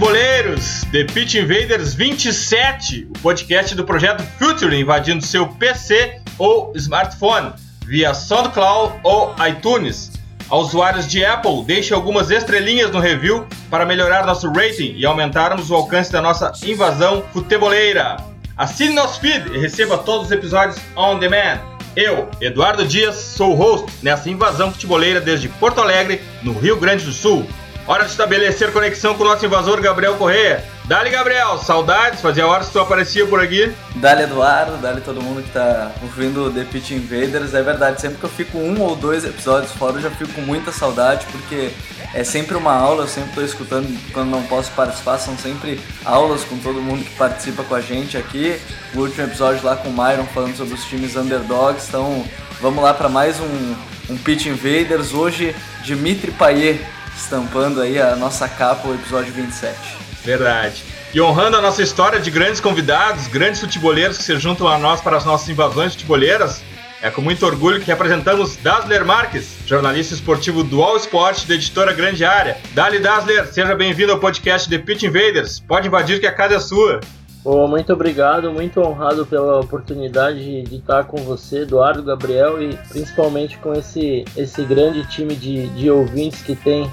Futeboleiros! The Pitch Invaders 27, o podcast do projeto Future invadindo seu PC ou smartphone via SoundCloud ou iTunes. A usuários de Apple, deixe algumas estrelinhas no review para melhorar nosso rating e aumentarmos o alcance da nossa invasão futeboleira. Assine nosso feed e receba todos os episódios on demand. Eu, Eduardo Dias, sou o host nessa invasão futeboleira desde Porto Alegre, no Rio Grande do Sul. Hora de estabelecer conexão com o nosso invasor Gabriel Correia. Dali, Gabriel, saudades, fazia horas que tu aparecia por aqui. Dali, Eduardo, dali todo mundo que tá ouvindo The Pitch Invaders. É verdade, sempre que eu fico um ou dois episódios fora, eu já fico com muita saudade, porque é sempre uma aula, eu sempre tô escutando quando não posso participar, são sempre aulas com todo mundo que participa com a gente aqui. O último episódio lá com o Myron falando sobre os times underdogs, então vamos lá para mais um, um Pitch Invaders. Hoje, Dimitri Payet estampando aí a nossa capa, o episódio 27. Verdade. E honrando a nossa história de grandes convidados, grandes futeboleiros que se juntam a nós para as nossas invasões futeboleiras, é com muito orgulho que apresentamos Dasler Marques, jornalista esportivo do All Sport da editora Grande Área. Dali Dasler, seja bem-vindo ao podcast The Pitch Invaders. Pode invadir que a casa é sua. Oh, muito obrigado, muito honrado pela oportunidade de, estar com você, Eduardo, Gabriel e principalmente com esse, esse grande time de, de ouvintes que tem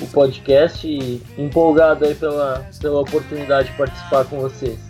o podcast e empolgado aí pela, pela oportunidade de participar com vocês.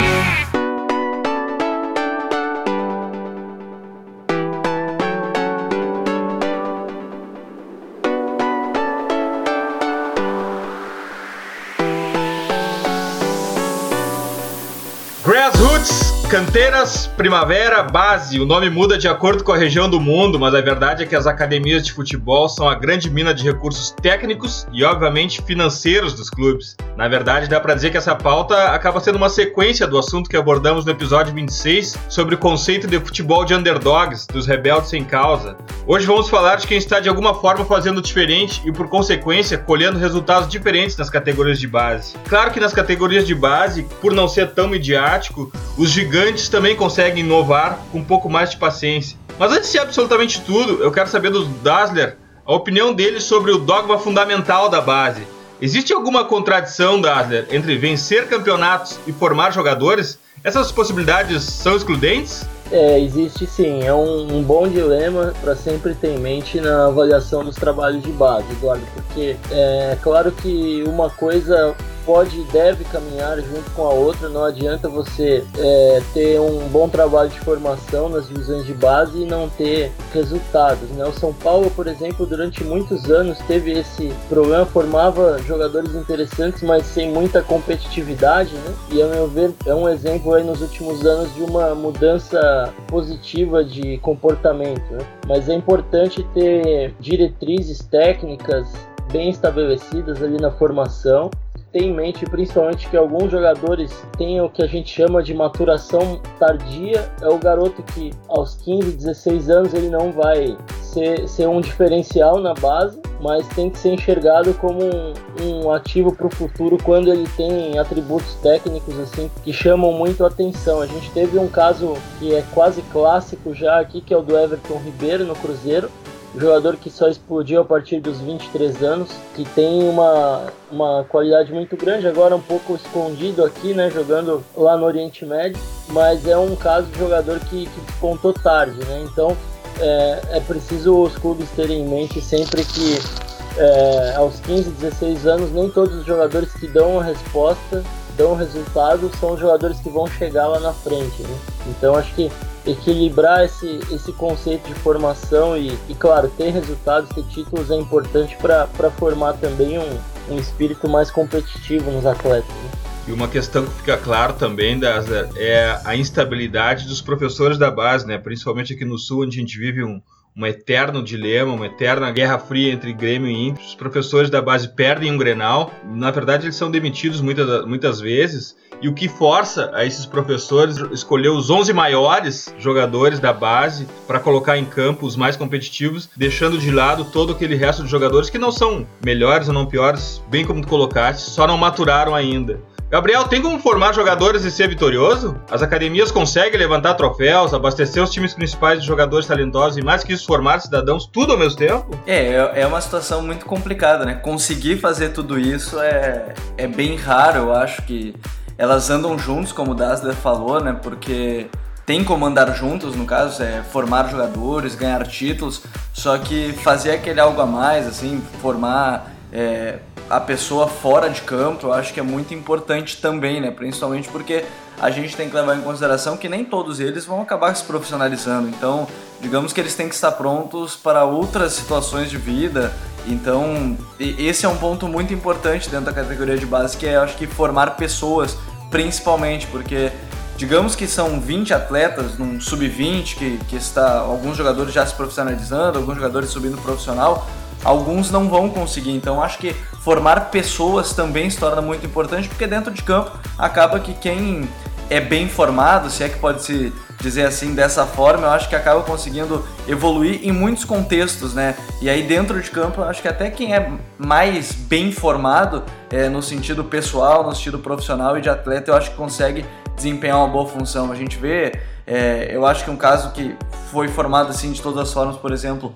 Canteiras, primavera, base. O nome muda de acordo com a região do mundo, mas a verdade é que as academias de futebol são a grande mina de recursos técnicos e, obviamente, financeiros dos clubes. Na verdade, dá para dizer que essa pauta acaba sendo uma sequência do assunto que abordamos no episódio 26 sobre o conceito de futebol de underdogs, dos rebeldes sem causa. Hoje vamos falar de quem está de alguma forma fazendo diferente e, por consequência, colhendo resultados diferentes nas categorias de base. Claro que nas categorias de base, por não ser tão midiático, os gigantes gigantes também conseguem inovar com um pouco mais de paciência. Mas antes de absolutamente tudo, eu quero saber do Dassler a opinião dele sobre o dogma fundamental da base. Existe alguma contradição, Dassler, entre vencer campeonatos e formar jogadores? Essas possibilidades são excludentes? É, existe sim. É um, um bom dilema para sempre ter em mente na avaliação dos trabalhos de base, Eduardo, porque é claro que uma coisa pode e deve caminhar junto com a outra. Não adianta você é, ter um bom trabalho de formação nas divisões de base e não ter resultados. Né? O São Paulo, por exemplo, durante muitos anos teve esse problema, formava jogadores interessantes, mas sem muita competitividade. Né? E, a meu ver, é um exemplo aí nos últimos anos de uma mudança positiva de comportamento. Né? Mas é importante ter diretrizes técnicas bem estabelecidas ali na formação ter em mente principalmente que alguns jogadores têm o que a gente chama de maturação tardia. É o garoto que aos 15, 16 anos ele não vai ser, ser um diferencial na base, mas tem que ser enxergado como um, um ativo para o futuro quando ele tem atributos técnicos assim que chamam muito a atenção. A gente teve um caso que é quase clássico já aqui, que é o do Everton Ribeiro no Cruzeiro jogador que só explodiu a partir dos 23 anos, que tem uma, uma qualidade muito grande, agora um pouco escondido aqui, né, jogando lá no Oriente Médio, mas é um caso de jogador que, que despontou tarde, né, então é, é preciso os clubes terem em mente sempre que é, aos 15, 16 anos, nem todos os jogadores que dão a resposta, dão o resultado, são os jogadores que vão chegar lá na frente, né? Então acho que equilibrar esse, esse conceito de formação e, e, claro, ter resultados, ter títulos é importante para formar também um, um espírito mais competitivo nos atletas. Né? E uma questão que fica claro também das, é a instabilidade dos professores da base, né? principalmente aqui no Sul, onde a gente vive um, um eterno dilema, uma eterna guerra fria entre Grêmio e Inter. Os professores da base perdem um Grenal, na verdade eles são demitidos muitas, muitas vezes, e o que força a esses professores escolher os 11 maiores jogadores da base para colocar em campo os mais competitivos, deixando de lado todo aquele resto de jogadores que não são melhores ou não piores, bem como tu colocaste, só não maturaram ainda. Gabriel, tem como formar jogadores e ser vitorioso? As academias conseguem levantar troféus, abastecer os times principais de jogadores talentosos e mais que isso formar cidadãos tudo ao mesmo tempo? É, é, é uma situação muito complicada, né? Conseguir fazer tudo isso é, é bem raro, eu acho que elas andam juntos, como o Dassler falou, né? Porque tem como andar juntos, no caso, é formar jogadores, ganhar títulos, só que fazer aquele algo a mais, assim, formar é, a pessoa fora de campo, eu acho que é muito importante também, né? Principalmente porque a gente tem que levar em consideração que nem todos eles vão acabar se profissionalizando. Então, digamos que eles têm que estar prontos para outras situações de vida. Então, esse é um ponto muito importante dentro da categoria de base, que é, acho que, formar pessoas, principalmente, porque digamos que são 20 atletas num sub-20 que, que está alguns jogadores já se profissionalizando, alguns jogadores subindo profissional, alguns não vão conseguir. Então acho que formar pessoas também se torna muito importante, porque dentro de campo acaba que quem é bem formado, se é que pode se dizer assim dessa forma, eu acho que acaba conseguindo evoluir em muitos contextos, né? E aí dentro de campo, eu acho que até quem é mais bem formado é, no sentido pessoal, no sentido profissional e de atleta, eu acho que consegue desempenhar uma boa função. A gente vê, é, eu acho que um caso que foi formado assim de todas as formas, por exemplo,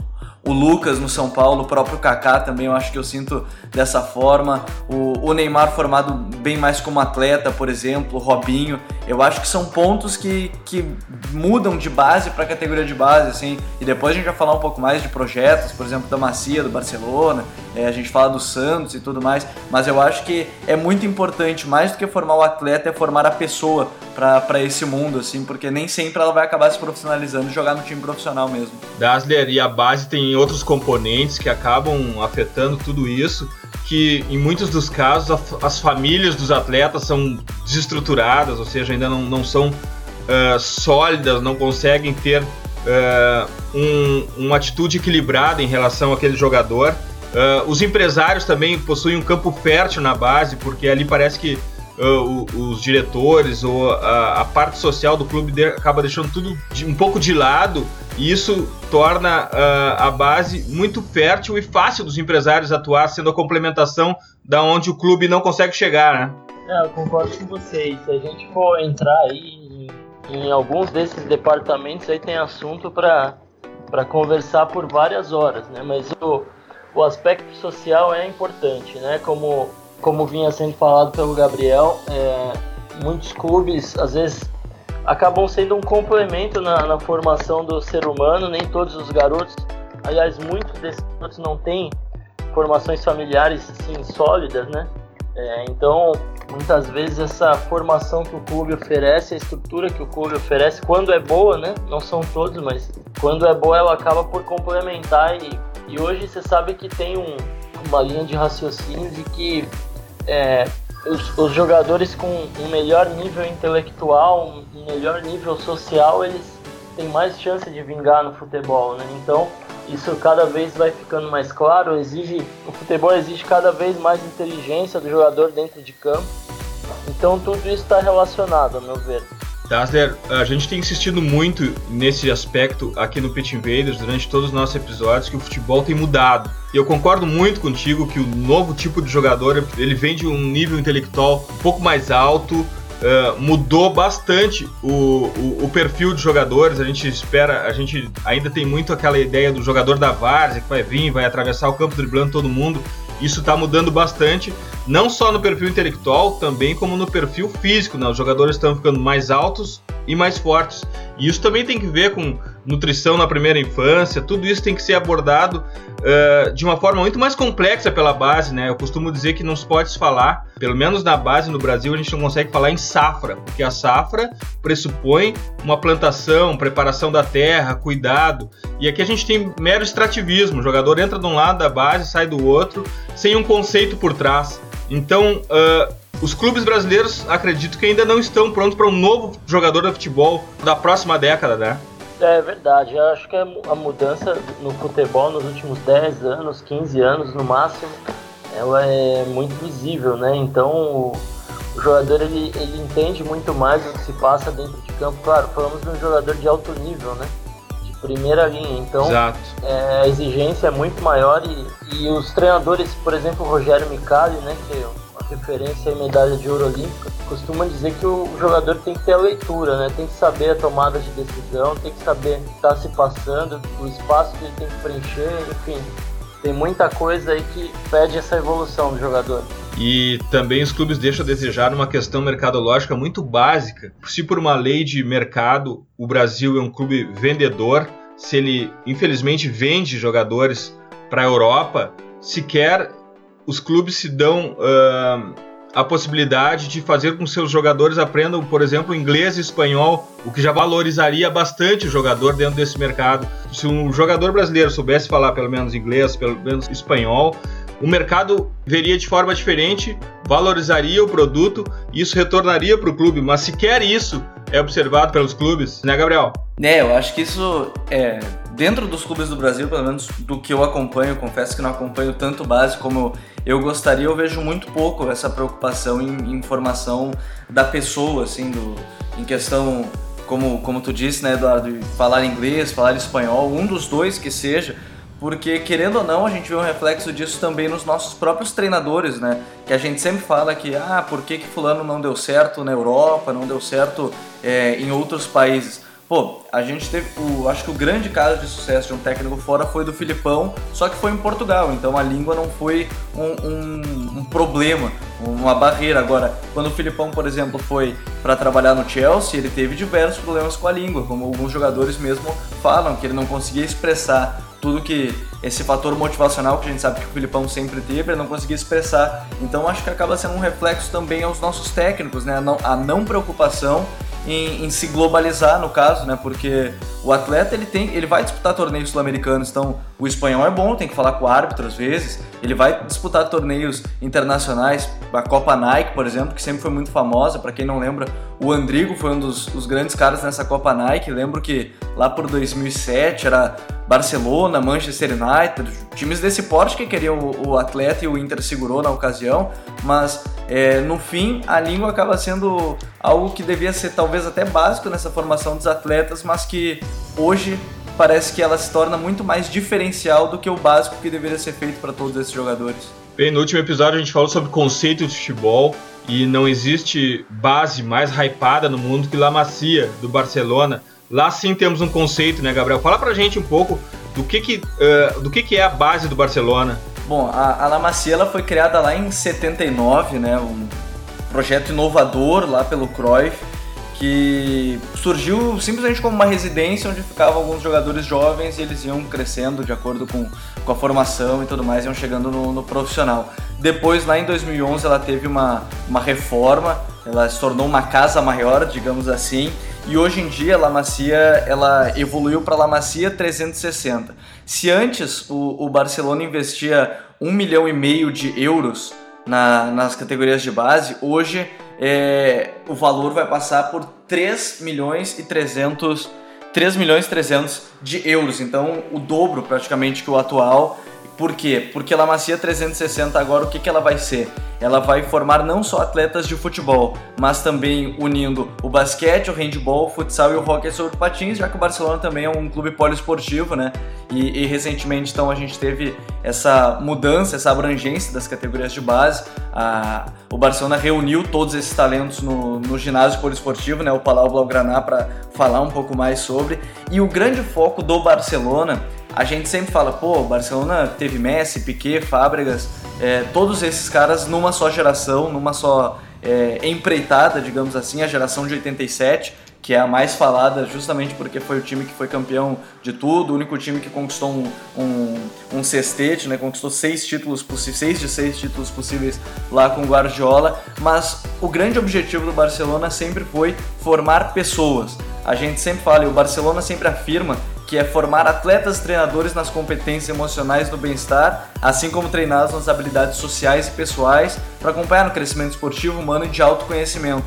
o Lucas no São Paulo, o próprio Kaká também, eu acho que eu sinto dessa forma. O, o, Neymar formado bem mais como atleta, por exemplo, o Robinho. Eu acho que são pontos que, que mudam de base para categoria de base, assim. E depois a gente vai falar um pouco mais de projetos, por exemplo, da Macia, do Barcelona, é, a gente fala do Santos e tudo mais. Mas eu acho que é muito importante, mais do que formar o atleta, é formar a pessoa para esse mundo, assim, porque nem sempre ela vai acabar se profissionalizando e jogar no time profissional mesmo. Dasler, e a base tem outros componentes que acabam afetando tudo isso, que em muitos dos casos as famílias dos atletas são desestruturadas, ou seja, ainda não, não são uh, sólidas, não conseguem ter uh, um, uma atitude equilibrada em relação àquele jogador. Uh, os empresários também possuem um campo fértil na base, porque ali parece que uh, os diretores ou a, a, parte social do clube de, acaba deixando tudo de, um pouco de lado e isso torna uh, a base muito fértil e fácil dos empresários atuar, sendo a complementação da onde o clube não consegue chegar, né? É, eu concordo com vocês. Se a gente for entrar aí em, em alguns desses departamentos, aí tem assunto para conversar por várias horas, né? Mas o, o aspecto social é importante, né? Como como vinha sendo falado pelo Gabriel, é, muitos clubes às vezes acabam sendo um complemento na, na, formação do ser humano. Nem todos os garotos, aliás, muitos desses garotos não têm formações familiares assim, sólidas, né? É, então, muitas vezes essa formação que o clube oferece, a estrutura que o clube oferece, quando é boa, né? Não são todos, mas quando é boa, ela acaba por complementar. E, e hoje você sabe que tem um, uma linha de raciocínio de que é, os, os, jogadores com um melhor nível intelectual, um melhor nível social, eles têm mais chance de vingar no futebol, né? Então isso cada vez vai ficando mais claro. Exige, o futebol exige cada vez mais inteligência do jogador dentro de campo. Então tudo isso está relacionado, a meu ver. Dassler, a gente tem insistido muito nesse aspecto aqui no Pit Invaders durante todos os nossos episódios que o futebol tem mudado. E eu concordo muito contigo que o novo tipo de jogador ele vem de um nível intelectual um pouco mais alto, uh, mudou bastante o, o, o, perfil de jogadores. A gente espera, a gente ainda tem muito aquela ideia do jogador da várzea que vai vir, vai atravessar o campo driblando todo mundo. Isso está mudando bastante, não só no perfil intelectual, também como no perfil físico. Né? Os jogadores estão ficando mais altos e mais fortes. E isso também tem que ver com nutrição na primeira infância, tudo isso tem que ser abordado uh, de uma forma muito mais complexa pela base, né? Eu costumo dizer que não se pode falar, pelo menos na base no Brasil, a gente não consegue falar em safra, porque a safra pressupõe uma plantação, preparação da terra, cuidado. E aqui a gente tem mero extrativismo, o jogador entra de um lado da base, sai do outro, sem um conceito por trás. Então, uh, os clubes brasileiros acredito que ainda não estão prontos para um novo jogador de futebol da próxima década, né? É verdade, eu acho que a mudança no futebol nos últimos 10 anos, 15 anos no máximo, ela é muito visível, né? Então o, jogador ele, ele entende muito mais o que se passa dentro de campo. Claro, falamos de um jogador de alto nível, né? De primeira linha. Então é, a exigência é muito maior e, e os treinadores, por exemplo, o Rogério Micali, né? Que é referência em medalha de ouro olímpica, costuma dizer que o jogador tem que ter a leitura, né? Tem que saber a tomada de decisão, tem que saber o que está se passando, o espaço que ele tem que preencher, enfim. Tem muita coisa aí que pede essa evolução do jogador. E também os clubes deixam a desejar uma questão mercadológica muito básica. Se por uma lei de mercado o Brasil é um clube vendedor, se ele infelizmente vende jogadores para a Europa, sequer os clubes se dão uh, a possibilidade de fazer com que seus jogadores aprendam, por exemplo, inglês e espanhol, o que já valorizaria bastante o jogador dentro desse mercado. Se um jogador brasileiro soubesse falar pelo menos inglês, pelo menos espanhol, o mercado veria de forma diferente, valorizaria o produto e isso retornaria para o clube. Mas sequer isso é observado pelos clubes, né, Gabriel? É, eu acho que isso é dentro dos clubes do Brasil, pelo menos do que eu acompanho, confesso que não acompanho tanto base como eu gostaria, eu vejo muito pouco essa preocupação em, formação da pessoa, assim, do, em questão, como, como tu disse, né, Eduardo, falar inglês, falar espanhol, um dos dois que seja, porque querendo ou não, a gente vê um reflexo disso também nos nossos próprios treinadores, né? Que a gente sempre fala que, ah, por que, que fulano não deu certo na Europa, não deu certo é, em outros países? Pô, a gente teve, o, acho que o grande caso de sucesso de um técnico fora foi do Filipão, só que foi em Portugal, então a língua não foi um, um, um problema, uma barreira. Agora, quando o Filipão, por exemplo, foi para trabalhar no Chelsea, ele teve diversos problemas com a língua, como alguns jogadores mesmo falam, que ele não conseguia expressar tudo que esse fator motivacional que a gente sabe que o Filipão sempre teve, ele não conseguia expressar. Então acho que acaba sendo um reflexo também aos nossos técnicos, né? A não, a não preocupação em, em, se globalizar no caso, né? Porque o atleta ele tem, ele vai disputar torneios sul-americanos, então o espanhol é bom, tem que falar com o árbitro às vezes. Ele vai disputar torneios internacionais, a Copa Nike, por exemplo, que sempre foi muito famosa. Para quem não lembra, o Andrigo foi um dos, dos grandes caras nessa Copa Nike. Lembro que lá por 2007 era Barcelona, Manchester United, times desse porte que queriam o, o atleta e o Inter segurou na ocasião, mas é, no fim a língua acaba sendo algo que devia ser talvez até básico nessa formação dos atletas, mas que hoje parece que ela se torna muito mais diferencial do que o básico que deveria ser feito para todos esses jogadores. Bem, no último episódio a gente falou sobre conceito de futebol e não existe base mais hypada no mundo que La Macia, do Barcelona Lá sim temos um conceito, né, Gabriel? Fala pra gente um pouco do que, que, uh, do que, que é a base do Barcelona. Bom, a, a La Macia ela foi criada lá em 79, né? Um projeto inovador lá pelo Cruyff, que surgiu simplesmente como uma residência onde ficavam alguns jogadores jovens e eles iam crescendo de acordo com, com a formação e tudo mais, iam chegando no, no profissional. Depois, lá em 2011, ela teve uma, uma reforma, ela se tornou uma casa maior, digamos assim, e hoje em dia a La Macia ela evoluiu para La Macia 360. Se antes o, o, Barcelona investia um milhão e meio de euros na, nas categorias de base, hoje é, o valor vai passar por 3 milhões e 300 3 milhões e 300 de euros, então o dobro praticamente que o atual por quê? Porque La Macia 360 agora o que, que ela vai ser? Ela vai formar não só atletas de futebol, mas também unindo o basquete, o handball, o futsal e o hockey sobre patins, já que o Barcelona também é um clube poliesportivo, né? E, e recentemente então a gente teve essa mudança, essa abrangência das categorias de base. A, o Barcelona reuniu todos esses talentos no, no ginásio poliesportivo, né? O Palau Blaugrana para falar um pouco mais sobre. E o grande foco do Barcelona a gente sempre fala, pô, Barcelona teve Messi, Piquet, Fábregas, é, todos esses caras numa só geração, numa só é, empreitada, digamos assim, a geração de 87, que é a mais falada justamente porque foi o time que foi campeão de tudo, o único time que conquistou um, um, um né? conquistou seis títulos seis de seis títulos possíveis lá com o Guardiola, mas o grande objetivo do Barcelona sempre foi formar pessoas. A gente sempre fala, e o Barcelona sempre afirma que é formar atletas treinadores nas competências emocionais do bem-estar, assim como treiná-los nas habilidades sociais e pessoais para acompanhar no crescimento esportivo, humano e de autoconhecimento.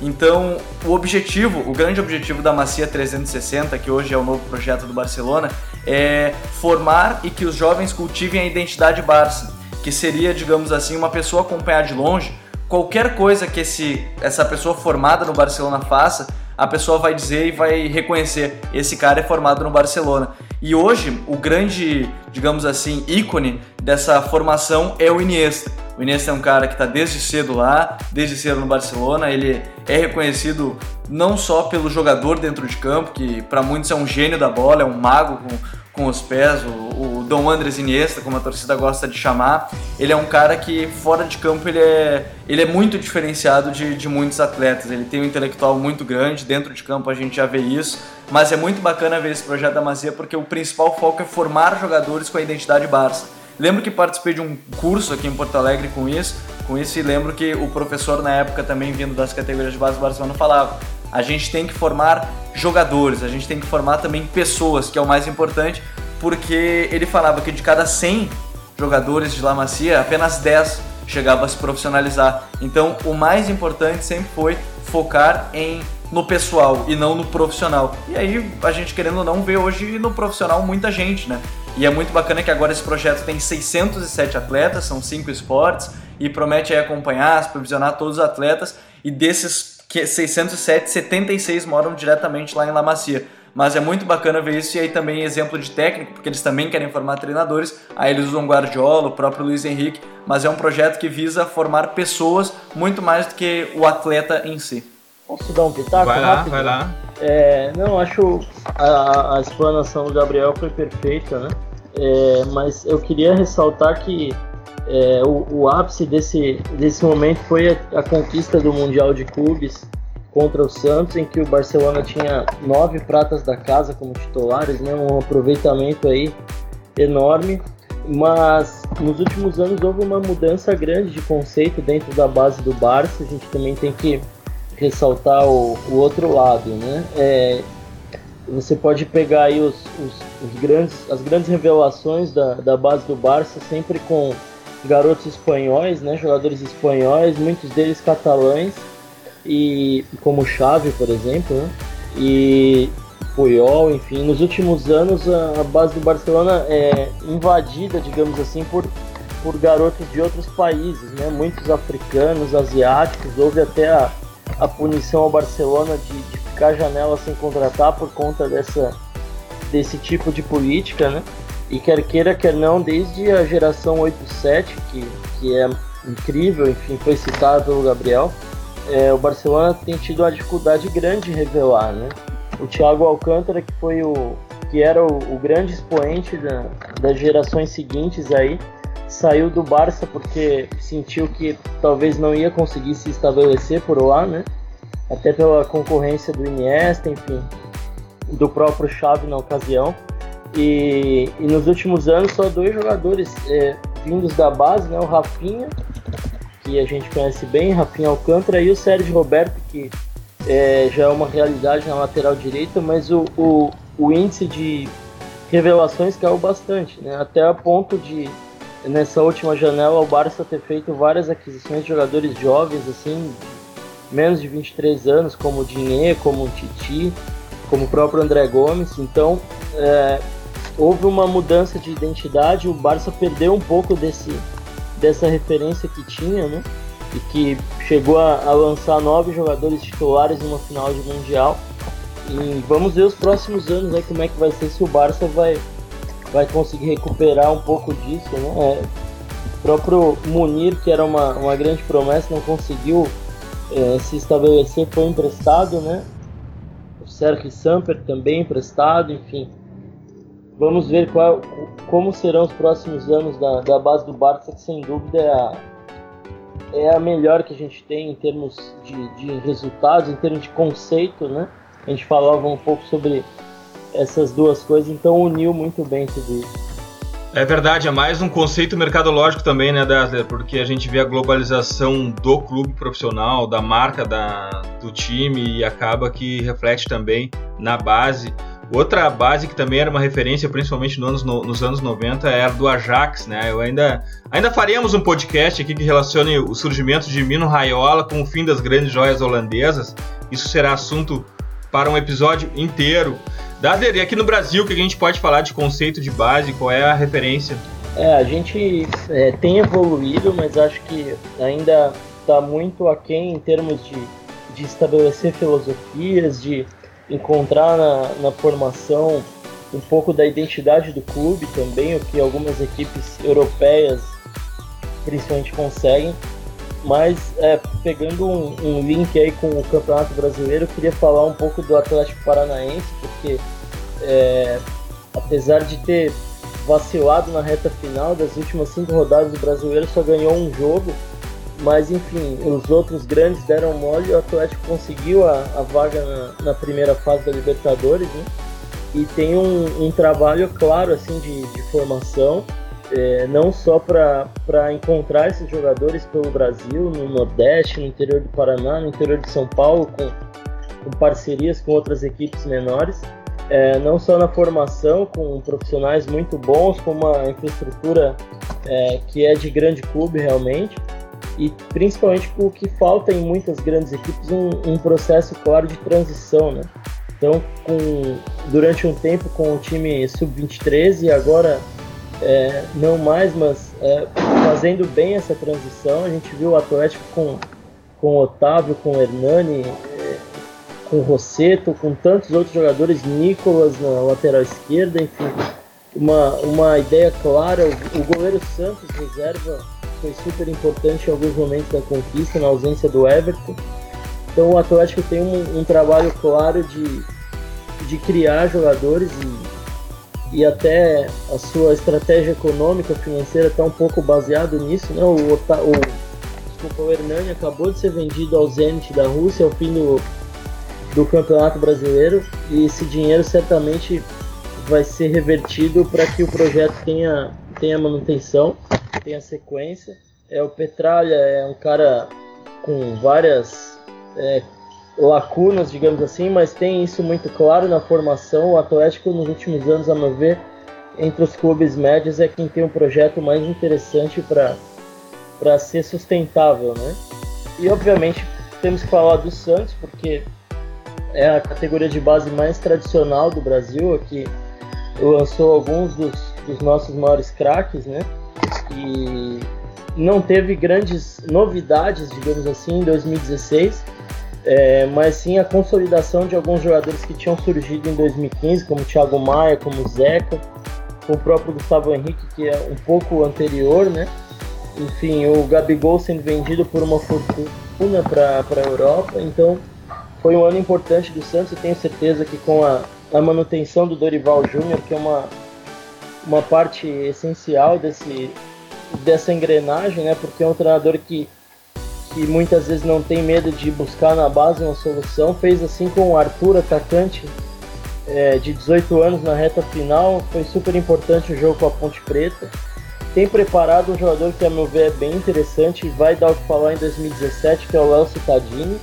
Então, o objetivo, o grande objetivo da Macia 360, que hoje é o novo projeto do Barcelona, é formar e que os jovens cultivem a identidade Barça, que seria, digamos assim, uma pessoa acompanhar de longe qualquer coisa que esse, essa pessoa formada no Barcelona faça, a pessoa vai dizer e vai reconhecer esse cara é formado no Barcelona. E hoje o grande, digamos assim, ícone dessa formação é o Iniesta. O Iniesta é um cara que está desde cedo lá, desde cedo no Barcelona. Ele é reconhecido não só pelo jogador dentro de campo, que para muitos é um gênio da bola, é um mago com, com os pés, o, o Dom Andres Iniesta, como a torcida gosta de chamar, ele é um cara que fora de campo ele é, ele é muito diferenciado de, de muitos atletas, ele tem um intelectual muito grande, dentro de campo a gente já vê isso, mas é muito bacana ver esse projeto da Mazia porque o principal foco é formar jogadores com a identidade Barça. Lembro que participei de um curso aqui em Porto Alegre com isso, com isso e lembro que o professor na época também vindo das categorias de base do Barcelona falava a gente tem que formar jogadores, a gente tem que formar também pessoas, que é o mais importante, porque ele falava que de cada 100 jogadores de La Macia, apenas 10 chegava a se profissionalizar. Então, o mais importante sempre foi focar em no pessoal e não no profissional. E aí, a gente querendo ou não vê hoje no profissional muita gente, né? E é muito bacana que agora esse projeto tem 607 atletas, são cinco esportes, e promete acompanhar, supervisionar todos os atletas, e desses que 607, 76 moram diretamente lá em La Macia. Mas é muito bacana ver isso e aí também exemplo de técnico, porque eles também querem formar treinadores. Aí eles usam Guardiola, o próprio Luiz Henrique, mas é um projeto que visa formar pessoas muito mais do que o atleta em si. Posso dar um pitaco vai lá, rápido? Vai lá, é, Não, acho a, a explanação do Gabriel foi perfeita, né? É, mas eu queria ressaltar que é, o, o, ápice desse, desse momento foi a, a, conquista do Mundial de Clubes contra o Santos, em que o Barcelona tinha nove pratas da casa como titulares, né, um aproveitamento aí enorme. Mas nos últimos anos houve uma mudança grande de conceito dentro da base do Barça. A gente também tem que ressaltar o, o outro lado, né? É, você pode pegar aí os, os, os, grandes, as grandes revelações da, da base do Barça, sempre com garotos espanhóis, né, jogadores espanhóis, muitos deles catalães, e como Xavi, por exemplo, né, e Puyol, enfim, nos últimos anos a, base do Barcelona é invadida, digamos assim, por, por garotos de outros países, né, muitos africanos, asiáticos, houve até a, a punição ao Barcelona de, de ficar janela sem contratar por conta dessa, desse tipo de política, né, e quer queira, quer não, desde a geração 8-7, que, que é incrível, enfim, foi citado pelo Gabriel, é, o Barcelona tem tido uma dificuldade grande em revelar, né? O Thiago Alcântara, que foi o que era o, o grande expoente da, das gerações seguintes aí, saiu do Barça porque sentiu que talvez não ia conseguir se estabelecer por lá, né? Até pela concorrência do Iniesta, enfim, do próprio Xavi na ocasião. E, e nos últimos anos só dois jogadores é, vindos da base, né? O Rafinha, que a gente conhece bem, Rafinha Alcântara, e o Sérgio Roberto, que é, já é uma realidade na lateral direita, mas o, o, o índice de revelações caiu bastante, né? Até a ponto de nessa última janela o Barça ter feito várias aquisições de jogadores jovens, assim, menos de 23 anos, como o Dinê, como o Titi, como o próprio André Gomes. Então, é, houve uma mudança de identidade, o Barça perdeu um pouco desse, dessa referência que tinha, né? E que chegou a, a lançar nove jogadores titulares numa final de Mundial. E vamos ver os próximos anos aí como é que vai ser se o Barça vai, vai conseguir recuperar um pouco disso, né? É, o próprio Munir, que era uma, uma grande promessa, não conseguiu é, se estabelecer, foi emprestado, né? O Sergio Samper também emprestado, enfim. Vamos ver qual, como serão os próximos anos da, da base do Barça, que sem dúvida é a, é a melhor que a gente tem em termos de, de resultados, em termos de conceito, né? A gente falava um pouco sobre essas duas coisas, então uniu muito bem tudo isso. É verdade, é mais um conceito mercadológico também, né, Dazzler? Porque a gente vê a globalização do clube profissional, da marca da, do time e acaba que reflete também na base Outra base que também era uma referência, principalmente nos anos, no, nos anos 90, era do Ajax, né? Eu ainda, ainda faremos um podcast aqui que relacione o surgimento de Mino Raiola com o fim das grandes joias holandesas. Isso será assunto para um episódio inteiro. Dader, e aqui no Brasil, que a gente pode falar de conceito de base, qual é a referência? É, a gente é, tem evoluído, mas acho que ainda está muito aquém em termos de, de estabelecer filosofias, de encontrar na, na formação um pouco da identidade do clube também, o que algumas equipes europeias principalmente conseguem. Mas é, pegando um, um, link aí com o Campeonato Brasileiro, eu queria falar um pouco do Atlético Paranaense, porque é, apesar de ter vacilado na reta final das últimas cinco rodadas do Brasileiro, só ganhou um jogo. Mas enfim, os outros grandes deram mole o Atlético conseguiu a, a vaga na, na, primeira fase da Libertadores, né? E tem um, um trabalho claro assim de, de formação é, não só para encontrar esses jogadores pelo Brasil, no Nordeste, no interior do Paraná, no interior de São Paulo, com, com parcerias com outras equipes menores, é, não só na formação, com profissionais muito bons, com uma infraestrutura é, que é de grande clube realmente, e principalmente com o que falta em muitas grandes equipes, um, um processo claro de transição, né? Então, com, durante um tempo com o time sub-23 e agora é, não mais, mas é, fazendo bem essa transição. A gente viu o Atlético com, com Otávio, com Hernani, é, com Rosseto, com tantos outros jogadores, Nicolas na lateral esquerda, enfim, uma, uma ideia clara. O, o goleiro Santos, reserva, foi super importante em alguns momentos da conquista, na ausência do Everton. Então o Atlético tem um, um trabalho claro de, de criar jogadores e e até a sua estratégia econômica, financeira está um pouco baseado nisso, né? O, o, o Hernani acabou de ser vendido ao Zenit da Rússia ao fim do, do Campeonato Brasileiro e esse dinheiro certamente vai ser revertido para que o projeto tenha, tenha manutenção, tenha sequência. É, o Petralha é um cara com várias é, lacunas, digamos assim, mas tem isso muito claro na formação. O Atlético, nos últimos anos, a meu ver, entre os clubes médios, é quem tem um projeto mais interessante para ser sustentável, né? E, obviamente, temos que falar do Santos, porque é a categoria de base mais tradicional do Brasil, aqui lançou alguns dos, dos nossos maiores craques, né? E não teve grandes novidades, digamos assim, em 2016 é, mas sim a consolidação de alguns jogadores que tinham surgido em 2015, como Thiago Maia, como Zeca, o próprio Gustavo Henrique, que é um pouco anterior, né? Enfim, o Gabigol sendo vendido por uma fortuna para a Europa, então foi um ano importante do Santos e tenho certeza que com a, a manutenção do Dorival Júnior, que é uma, uma parte essencial desse, dessa engrenagem, né? Porque é um treinador que que muitas vezes não tem medo de buscar na base uma solução. Fez assim com o Arthur, atacante é, de 18 anos na reta final. Foi super importante o jogo com a Ponte Preta. Tem preparado um jogador que, a meu ver, é bem interessante vai dar o que falar em 2017, que é o Elcio Tadini.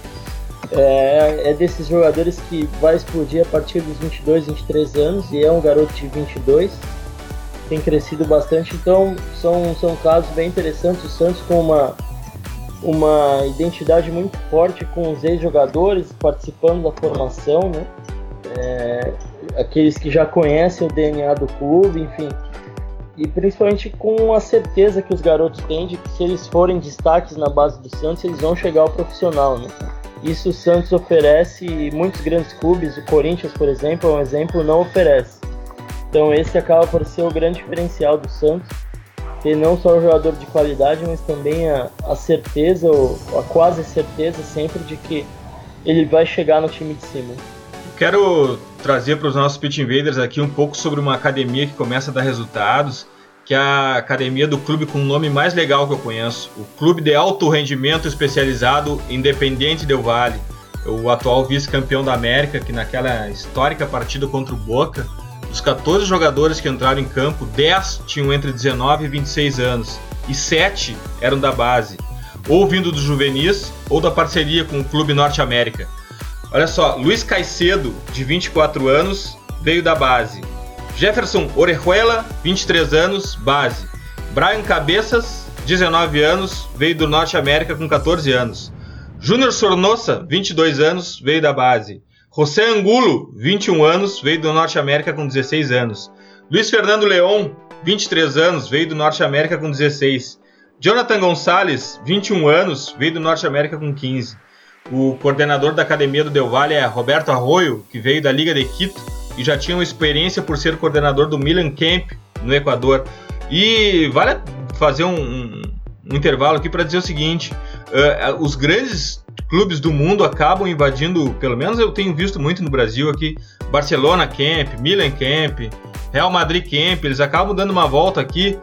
É, é desses jogadores que vai explodir a partir dos 22, 23 anos e é um garoto de 22 tem crescido bastante, então são, são casos bem interessantes. O Santos com uma uma identidade muito forte com os ex-jogadores participando da formação, né? É, aqueles que já conhecem o DNA do clube, enfim. E principalmente com a certeza que os garotos têm de que se eles forem destaques na base do Santos, eles vão chegar ao profissional, né? Isso o Santos oferece e muitos grandes clubes, o Corinthians, por exemplo, é um exemplo, não oferece. Então esse acaba por ser o grande diferencial do Santos ter não só um jogador de qualidade, mas também a, a certeza, ou a quase certeza sempre de que ele vai chegar no time de cima. Quero trazer para os nossos Pitch Invaders aqui um pouco sobre uma academia que começa a dar resultados, que é a academia do clube com o nome mais legal que eu conheço, o Clube de Alto Rendimento Especializado Independente Del Vale, o atual vice-campeão da América, que naquela histórica partida contra o Boca dos 14 jogadores que entraram em campo, 10 tinham entre 19 e 26 anos e 7 eram da base, ou vindo dos juvenis ou da parceria com o Clube Norte América. Olha só, Luiz Caicedo, de 24 anos, veio da base. Jefferson Orejuela, 23 anos, base. Brian Cabeças, 19 anos, veio do Norte América com 14 anos. Júnior Sornosa, 22 anos, veio da base. José Angulo, 21 anos, veio do Norte América com 16 anos. Luiz Fernando Leon, 23 anos, veio do Norte América com 16. Jonathan Gonçalves, 21 anos, veio do Norte América com 15. O coordenador da academia do Del Valle é Roberto Arroio, que veio da Liga de Quito e já tinha uma experiência por ser coordenador do Milan Camp no Equador. E vale fazer um, um, um intervalo aqui para dizer o seguinte: uh, os grandes clubes do mundo acabam invadindo, pelo menos eu tenho visto muito no Brasil aqui, Barcelona Camp, Milan Camp, Real Madrid Camp, eles acabam dando uma volta aqui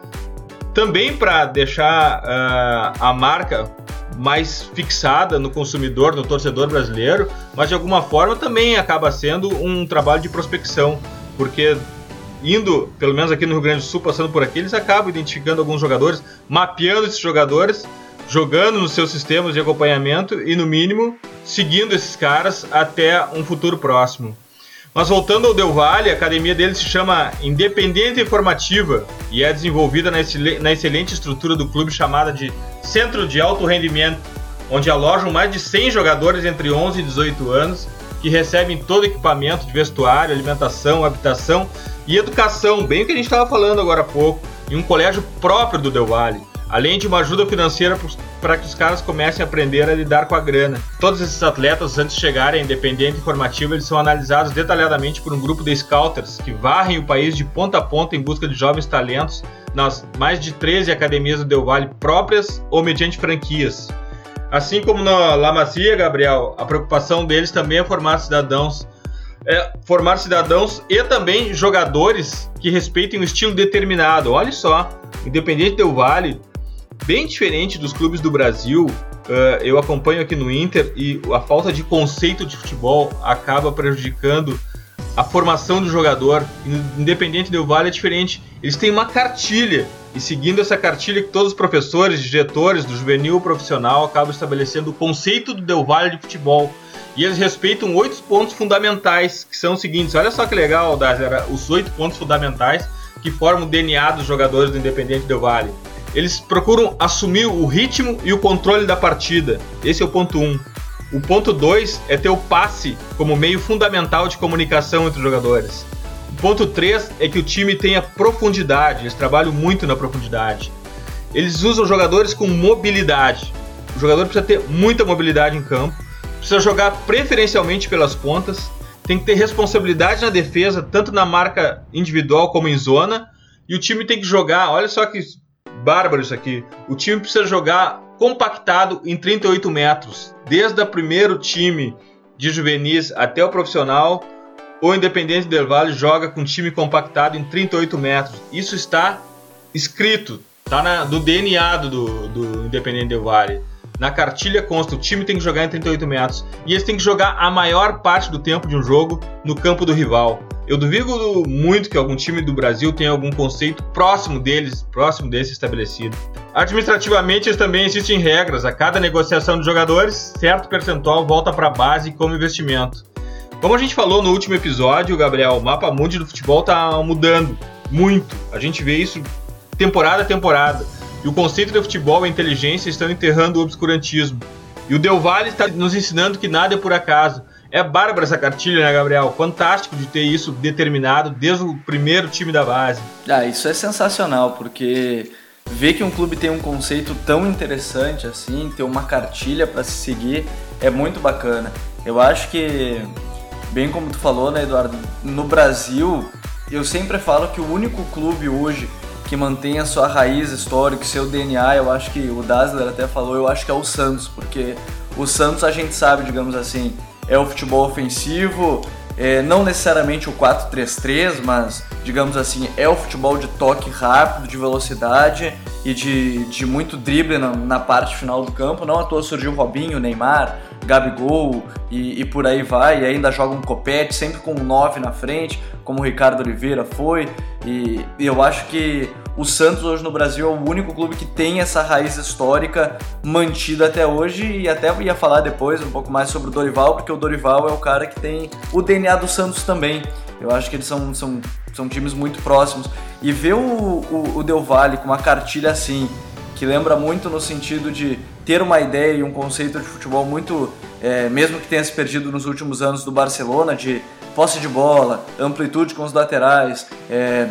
também para deixar uh, a marca mais fixada no consumidor, no torcedor brasileiro, mas de alguma forma também acaba sendo um trabalho de prospecção, porque indo, pelo menos aqui no Rio Grande do Sul, passando por aqui, eles acabam identificando alguns jogadores, mapeando esses jogadores, jogando nos seus sistemas de acompanhamento e, no mínimo, seguindo esses caras até um futuro próximo. Mas voltando ao Del Valle, a academia dele se chama Independente Informativa e é desenvolvida na, excelente estrutura do clube chamada de Centro de Alto Rendimento, onde alojam mais de 100 jogadores entre 11 e 18 anos que recebem todo equipamento de vestuário, alimentação, habitação e educação, bem o que a gente estava falando agora há pouco, em um colégio próprio do Del Valle além de uma ajuda financeira para que os caras comecem a aprender a lidar com a grana. Todos esses atletas, antes de chegarem à Independente Informativa, eles são analisados detalhadamente por um grupo de scouters que varrem o país de ponta a ponta em busca de jovens talentos nas mais de 13 academias do Del Valle próprias ou mediante franquias. Assim como na La Gabriel, a preocupação deles também é formar cidadãos é formar cidadãos e também jogadores que respeitem um estilo determinado. Olha só, Independente Del Vale bem diferente dos clubes do Brasil. Uh, eu acompanho aqui no Inter e a falta de conceito de futebol acaba prejudicando a formação do jogador. Independente do Vale é diferente. Eles têm uma cartilha e seguindo essa cartilha que todos os professores, diretores do juvenil profissional acabam estabelecendo o conceito do Del Valle de futebol. E eles respeitam oito pontos fundamentais, que são os seguintes. Olha só que legal, Dazera, os oito pontos fundamentais que formam o DNA dos jogadores do Independente Del Valle eles procuram assumir o ritmo e o controle da partida. Esse é o ponto 1. Um. O ponto 2 é ter o passe como meio fundamental de comunicação entre os jogadores. O ponto 3 é que o time tenha profundidade, eles trabalham muito na profundidade. Eles usam jogadores com mobilidade. O jogador precisa ter muita mobilidade em campo, precisa jogar preferencialmente pelas pontas, tem que ter responsabilidade na defesa, tanto na marca individual como em zona, e o time tem que jogar, olha só que bárbaro isso aqui. O time precisa jogar compactado em 38 metros, desde o primeiro time de juvenis até o profissional. O Independente Del Valle joga com time compactado em 38 metros. Isso está escrito, está no DNA do, do Independente Del Valle. Na cartilha consta, o time tem que jogar em 38 metros e eles têm que jogar a maior parte do tempo de um jogo no campo do rival. Eu duvido muito que algum time do Brasil tenha algum conceito próximo deles, próximo desse estabelecido. Administrativamente, também existem regras. A cada negociação de jogadores, certo percentual volta para a base como investimento. Como a gente falou no último episódio, Gabriel, o mapa mundi do futebol está mudando muito. A gente vê isso temporada a temporada. E o conceito de futebol e a inteligência estão enterrando o obscurantismo. E o Del Valle está nos ensinando que nada é por acaso. É bárbara essa cartilha, né, Gabriel? Fantástico de ter isso determinado desde o primeiro time da base. Ah, isso é sensacional, porque ver que um clube tem um conceito tão interessante assim, ter uma cartilha para se seguir, é muito bacana. Eu acho que, bem como tu falou, né, Eduardo, no Brasil, eu sempre falo que o único clube hoje que mantém a sua raiz histórica, seu DNA, eu acho que o Dazzler até falou, eu acho que é o Santos, porque o Santos a gente sabe, digamos assim, é o futebol ofensivo, é, não necessariamente o 4-3-3, mas digamos assim, é o futebol de toque rápido, de velocidade e de, de muito drible na, na parte final do campo. Não à toa surgiu Robinho, Neymar, Gabigol e, e por aí vai, e ainda joga um copete, sempre com um 9 na frente. como o Ricardo Oliveira foi, e, e eu acho que o Santos hoje no Brasil é o único clube que tem essa raiz histórica mantida até hoje e até ia falar depois um pouco mais sobre o Dorival, porque o Dorival é o cara que tem o DNA do Santos também. Eu acho que eles são, são, são times muito próximos. E ver o, o, o Del Valle com uma cartilha assim, que lembra muito no sentido de ter uma ideia e um conceito de futebol muito, é, mesmo que tenha se perdido nos últimos anos do Barcelona, de posse de bola, amplitude com os laterais, é,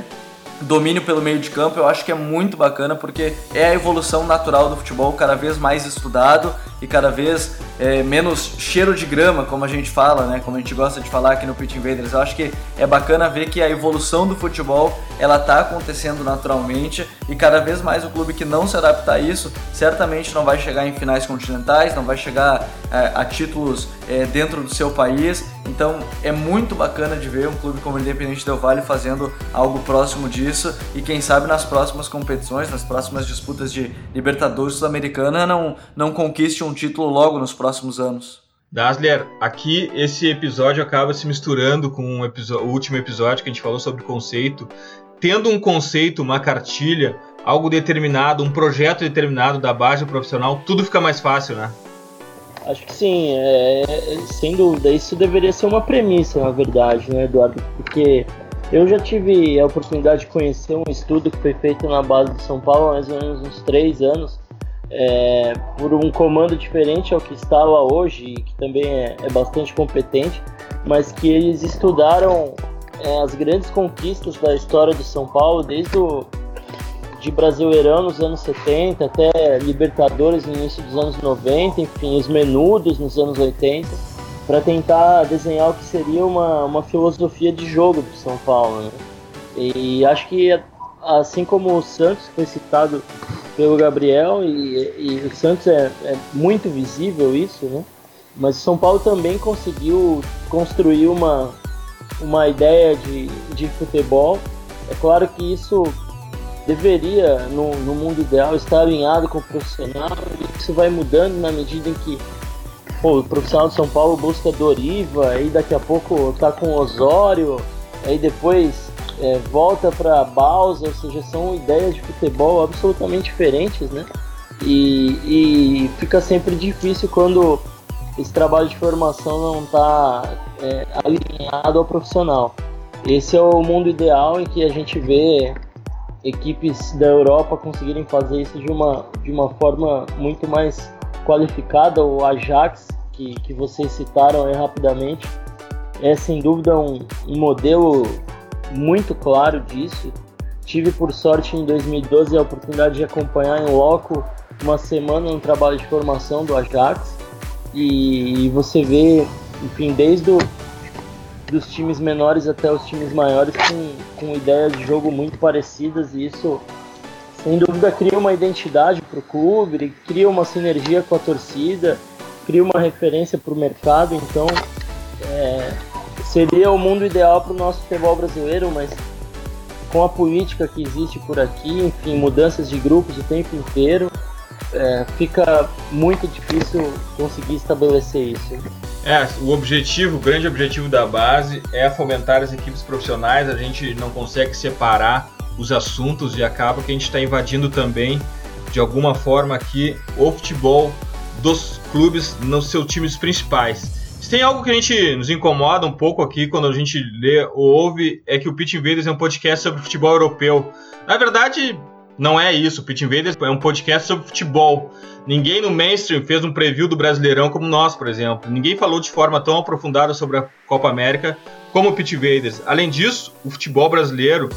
domínio pelo meio de campo, eu acho que é muito bacana porque é a evolução natural do futebol cada vez mais estudado e cada vez é, menos cheiro de grama, como a gente fala, né? Como a gente gosta de falar aqui no Pitch Invaders. Eu acho que é bacana ver que a evolução do futebol ela está acontecendo naturalmente e cada vez mais o clube que não se adaptar a isso certamente não vai chegar em finais continentais, não vai chegar é, a títulos é, dentro do seu país. Então é muito bacana de ver um clube como o Independente Del Vale fazendo algo próximo disso e quem sabe nas próximas competições, nas próximas disputas de Libertadores Sul-Americana não, não conquiste um título logo nos próximos anos. Dasler, aqui esse episódio acaba se misturando com o, o último episódio que a gente falou sobre conceito. Tendo um conceito, uma cartilha, algo determinado, um projeto determinado da base profissional, tudo fica mais fácil, né? Acho que sim, é, sem dúvida. Isso deveria ser uma premissa, na verdade, né, Eduardo? Porque eu já tive a oportunidade de conhecer um estudo que foi feito na base de São Paulo há mais ou menos uns três anos, é, por um comando diferente ao que está lá hoje, que também é, é bastante competente, mas que eles estudaram é, as grandes conquistas da história do São Paulo, desde o de Brasileirão nos anos 70 até Libertadores no início dos anos 90, enfim, os menudos nos anos 80, para tentar desenhar o que seria uma, uma filosofia de jogo do São Paulo. Né? E acho que, assim como o Santos foi citado pelo Gabriel, e, e o Santos é, é muito visível isso, né? mas o São Paulo também conseguiu construir uma, uma ideia de, de futebol. É claro que isso deveria, no, no mundo ideal, estar alinhado com o profissional. Isso vai mudando na medida em que pô, o profissional de São Paulo busca Doriva, aí daqui a pouco tá com Osório, aí depois é, volta para Balsa, ou seja, são ideias de futebol absolutamente diferentes, né? E, e fica sempre difícil quando esse trabalho de formação não está é, alinhado ao profissional. Esse é o mundo ideal em que a gente vê equipes da Europa conseguirem fazer isso de uma, de uma forma muito mais qualificada. O Ajax, que, que vocês citaram aí rapidamente, é sem dúvida um, um modelo muito claro disso. Tive por sorte em 2012 a oportunidade de acompanhar em loco uma semana no trabalho de formação do Ajax. E, você vê, enfim, desde o dos times menores até os times maiores com, com ideias de jogo muito parecidas. E isso sem dúvida cria uma identidade para o clube, cria uma sinergia com a torcida, cria uma referência para o mercado, então é, seria o mundo ideal para o nosso futebol brasileiro, mas com a política que existe por aqui, enfim, mudanças de grupos o tempo inteiro, é, fica muito difícil conseguir estabelecer isso. É, o objetivo, o grande objetivo da base é fomentar as equipes profissionais. A gente não consegue separar os assuntos e acaba que a gente está invadindo também, de alguma forma, aqui o futebol dos clubes nos seus times principais. Se tem algo que a gente nos incomoda um pouco aqui quando a gente lê ou ouve, é que o Pitch Invaders é um podcast sobre futebol europeu. Na verdade, não é isso. O Pit Invaders é um podcast sobre futebol. Ninguém no mainstream fez um preview do Brasileirão como nós, por exemplo. Ninguém falou de forma tão aprofundada sobre a Copa América como o Pit Invaders. Além disso, o futebol brasileiro,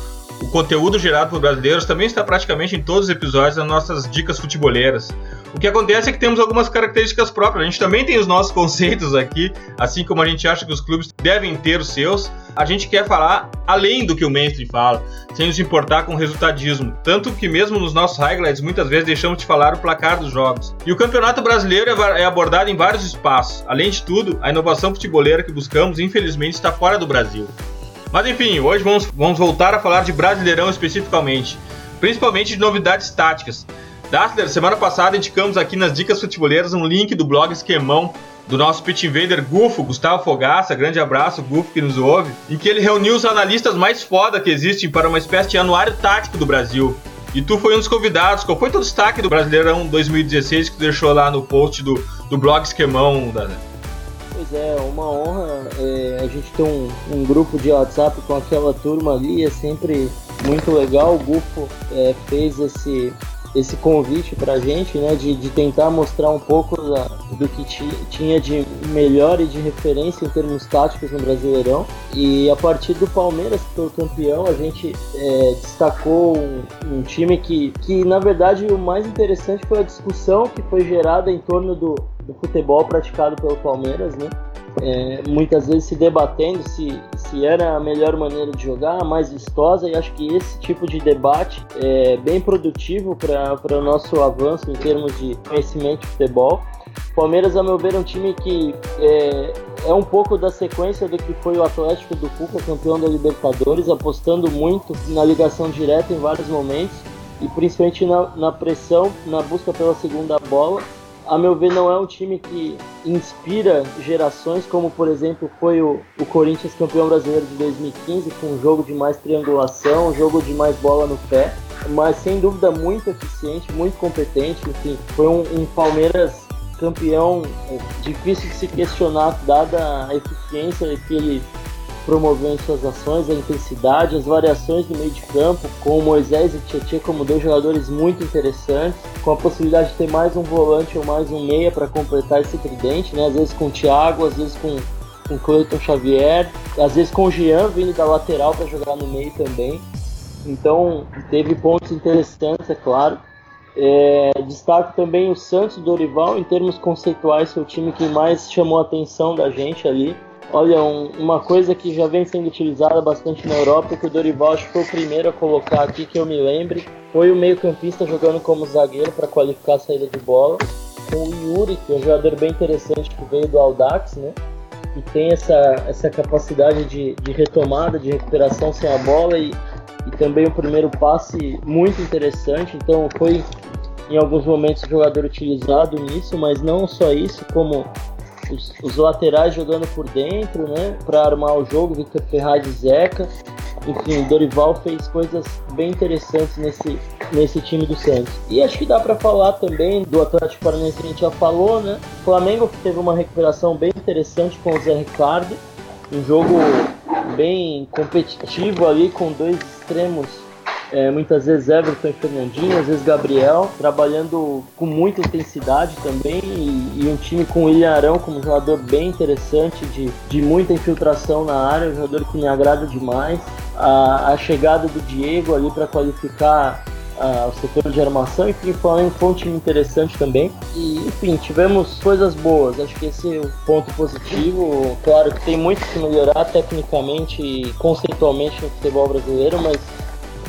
o conteúdo gerado por brasileiros também está praticamente em todos os episódios das nossas dicas futeboleiras. O que acontece é que temos algumas características próprias. A gente também tem os nossos conceitos aqui, assim como a gente acha que os clubes devem ter os seus. A gente quer falar além do que o mainstream fala, sem nos importar com o resultadismo. Tanto que mesmo nos nossos highlights, muitas vezes deixamos de falar o placar dos jogos. E o Campeonato Brasileiro é, é abordado em vários espaços. Além de tudo, a inovação futeboleira que buscamos, infelizmente, está fora do Brasil. Mas enfim, hoje vamos, vamos voltar a falar de Brasileirão especificamente, principalmente de novidades táticas. Dassler, semana passada indicamos aqui nas dicas futeboleiras um link do blog Esquemão do nosso pitch invader Gufo, Gustavo Fogaça, grande abraço, Gufo que nos ouve, em que ele reuniu os analistas mais foda que existem para uma espécie de anuário tático do Brasil. E tu foi um dos convidados. Qual foi teu destaque do Brasileirão 2016 que tu deixou lá no post do, do blog Esquemão, Dana? Pois é, uma honra é, a gente ter um, um, grupo de WhatsApp com aquela turma ali, é sempre muito legal. O Gufo é, fez esse, esse convite para a gente, né, de, de tentar mostrar um pouco da, do que tinha de melhor e de referência em termos táticos no Brasileirão. E a partir do Palmeiras, que foi o campeão, a gente é, destacou um, um, time que, que, na verdade, o mais interessante foi a discussão que foi gerada em torno do, do futebol praticado pelo Palmeiras, né? É, muitas vezes se debatendo se, se era a melhor maneira de jogar, a mais vistosa, e acho que esse tipo de debate é bem produtivo para o nosso avanço em termos de conhecimento de futebol. Palmeiras, a meu ver, é um time que é, é um pouco da sequência do que foi o Atlético do Cuca, campeão da Libertadores, apostando muito na ligação direta em vários momentos e principalmente na, na pressão, na busca pela segunda bola a meu ver, não é um time que inspira gerações, como por exemplo foi o, o Corinthians campeão brasileiro de 2015, com um jogo de mais triangulação, um jogo de mais bola no pé, mas sem dúvida muito eficiente, muito competente. Enfim, foi um, um Palmeiras campeão difícil de se questionar, dada a eficiência que ele promoveu em suas ações, a intensidade, as variações do meio de campo, com o Moisés e Tietchan como dois jogadores muito interessantes, com a possibilidade de ter mais um volante ou mais um meia para completar esse tridente, né? às vezes com o Thiago, às vezes com com Cleiton Xavier, às vezes com o Jean vindo da lateral para jogar no meio também. Então teve pontos interessantes, é claro. É, destaco também o Santos Dorival, em termos conceituais, foi o time que mais chamou a atenção da gente ali. Olha, um, uma coisa que já vem sendo utilizada bastante na Europa, que o Dorival acho que foi o primeiro a colocar aqui que eu me lembre, foi o meio-campista jogando como zagueiro para qualificar a saída de bola, com o Yuri, que é um jogador bem interessante que veio do Audax, né? E tem essa, essa capacidade de, de retomada, de recuperação sem a bola e, e também o primeiro passe muito interessante. Então foi em alguns momentos o jogador utilizado nisso, mas não só isso, como os, os laterais jogando por dentro, né? Para armar o jogo, Victor Ferraz e Zeca. Enfim, Dorival fez coisas bem interessantes nesse, nesse time do Santos. E acho que dá para falar também do Atlético Paranaense a gente já falou, né? O Flamengo teve uma recuperação bem interessante com o Zé Ricardo. Um jogo bem competitivo ali com dois extremos é, muitas vezes Everton e Fernandinho, às vezes Gabriel, trabalhando com muita intensidade também e, e um time com o William Arão como jogador bem interessante, de, de muita infiltração na área, um jogador que me agrada demais. A, a chegada do Diego ali para qualificar o setor de armação, enfim, foi um time interessante também. E, enfim, tivemos coisas boas, acho que esse é o ponto positivo. Claro que tem muito que melhorar tecnicamente e conceitualmente no futebol brasileiro, mas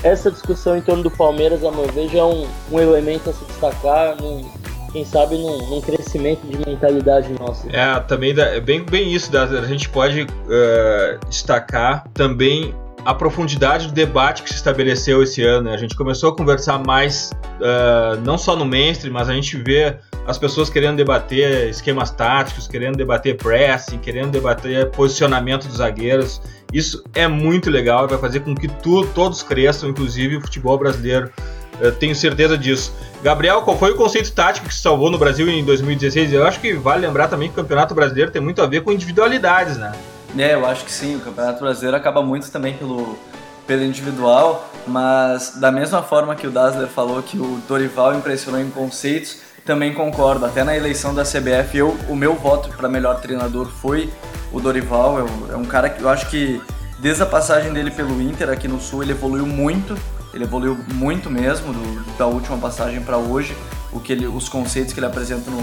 essa discussão em torno do Palmeiras, a meu ver, já é um, um elemento a se destacar, num, quem sabe num, num, crescimento de mentalidade nossa. É, também é bem, bem isso, da, a gente pode uh, destacar também a profundidade do debate que se estabeleceu esse ano. Né? A gente começou a conversar mais, uh, não só no mainstream, mas a gente vê as pessoas querendo debater esquemas táticos, querendo debater pressing, querendo debater posicionamento dos zagueiros. Isso é muito legal e vai fazer com que tu, todos cresçam, inclusive o futebol brasileiro. Eu tenho certeza disso. Gabriel, qual foi o conceito tático que se salvou no Brasil em 2016? Eu acho que vale lembrar também que o Campeonato Brasileiro tem muito a ver com individualidades, né? É, eu acho que sim. O Campeonato Brasileiro acaba muito também pelo, pelo individual, mas da mesma forma que o Dassler falou que o Dorival impressionou em conceitos, também concordo. Até na eleição da CBF, eu, o meu voto para melhor treinador foi o Dorival. É, é um cara que eu acho que desde a passagem dele pelo Inter aqui no Sul, ele evoluiu muito. Ele evoluiu muito mesmo do, da última passagem para hoje, o que ele, os conceitos que ele apresenta no,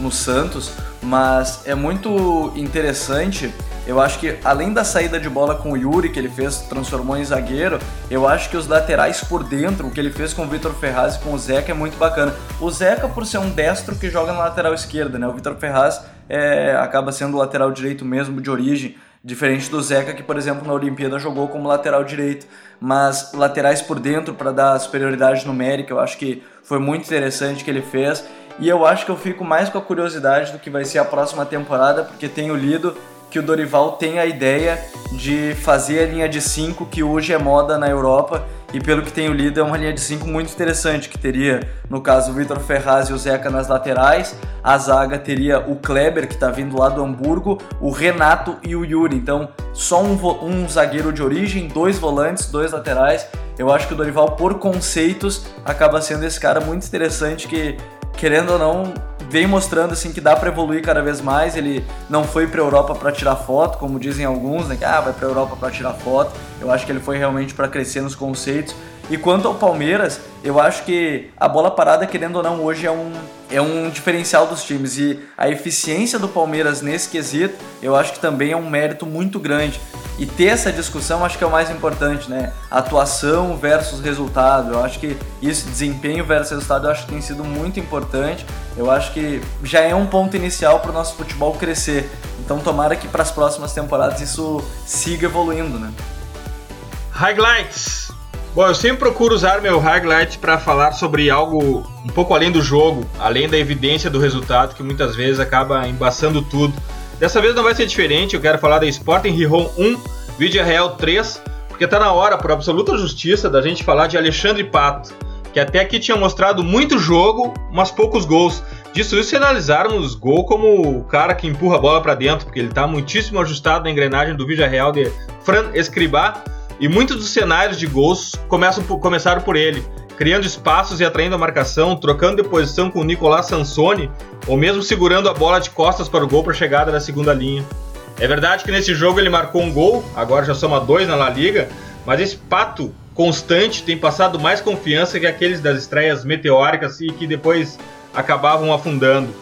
no Santos, mas é muito interessante. Eu acho que além da saída de bola com o Yuri, que ele fez, transformou em zagueiro, eu acho que os laterais por dentro, o que ele fez com o Vitor Ferraz e com o Zeca é muito bacana. O Zeca, por ser um destro que joga na lateral esquerda, né? O Vitor Ferraz é, acaba sendo o lateral direito mesmo de origem, Diferente do Zeca, que, por exemplo, na Olimpíada jogou como lateral direito. Mas laterais por dentro para dar superioridade numérica, eu acho que foi muito interessante que ele fez. E eu acho que eu fico mais com a curiosidade do que vai ser a próxima temporada, porque tenho lido que o Dorival tem a ideia de fazer a linha de 5 que hoje é moda na Europa e pelo que tenho lido é uma linha de 5 muito interessante, que teria, no caso, o Vitor Ferraz e o Zeca nas laterais, a zaga teria o Kleber, que está vindo lá do Hamburgo, o Renato e o Yuri, então só um, um zagueiro de origem, dois volantes, dois laterais, eu acho que o Dorival, por conceitos, acaba sendo esse cara muito interessante que, querendo ou não, vem mostrando assim que dá para evoluir cada vez mais. Ele não foi para Europa para tirar foto, como dizem alguns, né? Que ah, vai para Europa para tirar foto. Eu acho que ele foi realmente para crescer nos conceitos. E quanto ao Palmeiras, eu acho que a bola parada, querendo ou não, hoje é um, é um diferencial dos times. E a eficiência do Palmeiras nesse quesito, eu acho que também é um mérito muito grande. E ter essa discussão acho que é o mais importante, né? Atuação versus resultado. Eu acho que isso, desempenho versus resultado, eu acho que tem sido muito importante. Eu acho que já é um ponto inicial para o nosso futebol crescer. Então tomara que para as próximas temporadas isso siga evoluindo, né? Highlights. Bom, eu sempre procuro usar meu highlight para falar sobre algo um pouco além do jogo, além da evidência do resultado que muitas vezes acaba embaçando tudo. Dessa vez não vai ser diferente, eu quero falar da Sporting Rihon 1, Vídeo Real 3, porque tá na hora, por absoluta justiça, da gente falar de Alexandre Pato, que até aqui tinha mostrado muito jogo, mas poucos gols. Disso isso se analisarmos gol como o cara que empurra a bola para dentro, porque ele tá muitíssimo ajustado na engrenagem do Vídeo Real de Fran Escribá, e muitos dos cenários de gols começam por, começaram por ele criando espaços e atraindo a marcação, trocando de posição com o Nicolás Sansoni, ou mesmo segurando a bola de costas para o gol para chegada da segunda linha. É verdade que nesse jogo ele marcou um gol, agora já soma dois na La Liga, mas esse pato constante tem passado mais confiança que aqueles das estreias meteóricas e que depois acabavam afundando.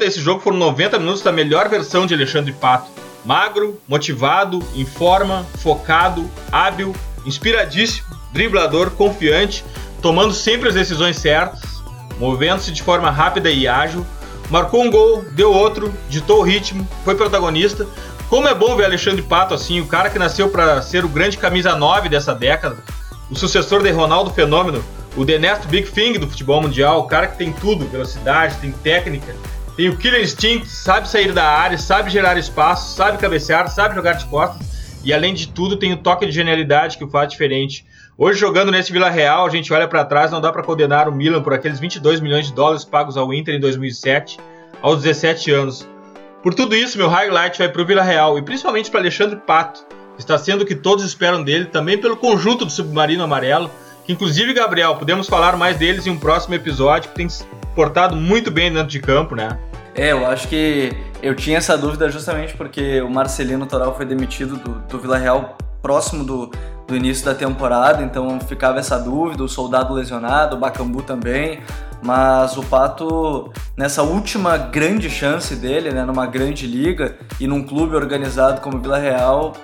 Esse jogo foram 90 minutos da melhor versão de Alexandre Pato. Magro, motivado, em forma, focado, hábil, inspiradíssimo, driblador, confiante tomando sempre as decisões certas, movendo-se de forma rápida e ágil, marcou um gol, deu outro, ditou o ritmo, foi protagonista. Como é bom ver Alexandre Pato assim, o cara que nasceu para ser o grande camisa 9 dessa década, o sucessor de Ronaldo Fenômeno, o The Big Thing do futebol mundial, o cara que tem tudo, velocidade, tem técnica, tem o killer instinct, sabe sair da área, sabe gerar espaço, sabe cabecear, sabe jogar de costas e além de tudo tem o toque de genialidade que o faz diferente. Hoje, jogando nesse Vila Real, a gente olha para trás, não dá para condenar o Milan por aqueles 22 milhões de dólares pagos ao Inter em 2007, aos 17 anos. Por tudo isso, meu highlight vai para o Vila Real e principalmente para Alexandre Pato, que está sendo o que todos esperam dele, também pelo conjunto do Submarino Amarelo, que inclusive, Gabriel, podemos falar mais deles em um próximo episódio, que tem portado muito bem dentro de campo, né? É, eu acho que eu tinha essa dúvida justamente porque o Marcelino Toral foi demitido do, do Vila Real próximo do, do início da temporada, então ficava essa dúvida, o soldado lesionado, o Bacambu também, mas o Pato, nessa última grande chance dele, né, numa grande liga e num clube organizado como Vila Real,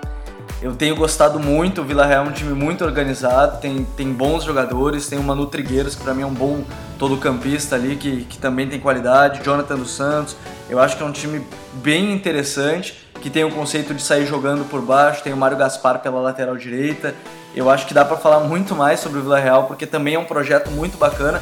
eu tenho gostado muito, o Vila Real é um time muito organizado, tem, tem bons jogadores, tem o Manu Trigueiros, que para mim é um bom todo-campista ali, que, que também tem qualidade, Jonathan dos Santos, eu acho que é um time bem interessante, que tem o conceito de sair jogando por baixo, tem o Mário Gaspar pela lateral direita. Eu acho que dá para falar muito mais sobre o Vila Real, porque também é um projeto muito bacana.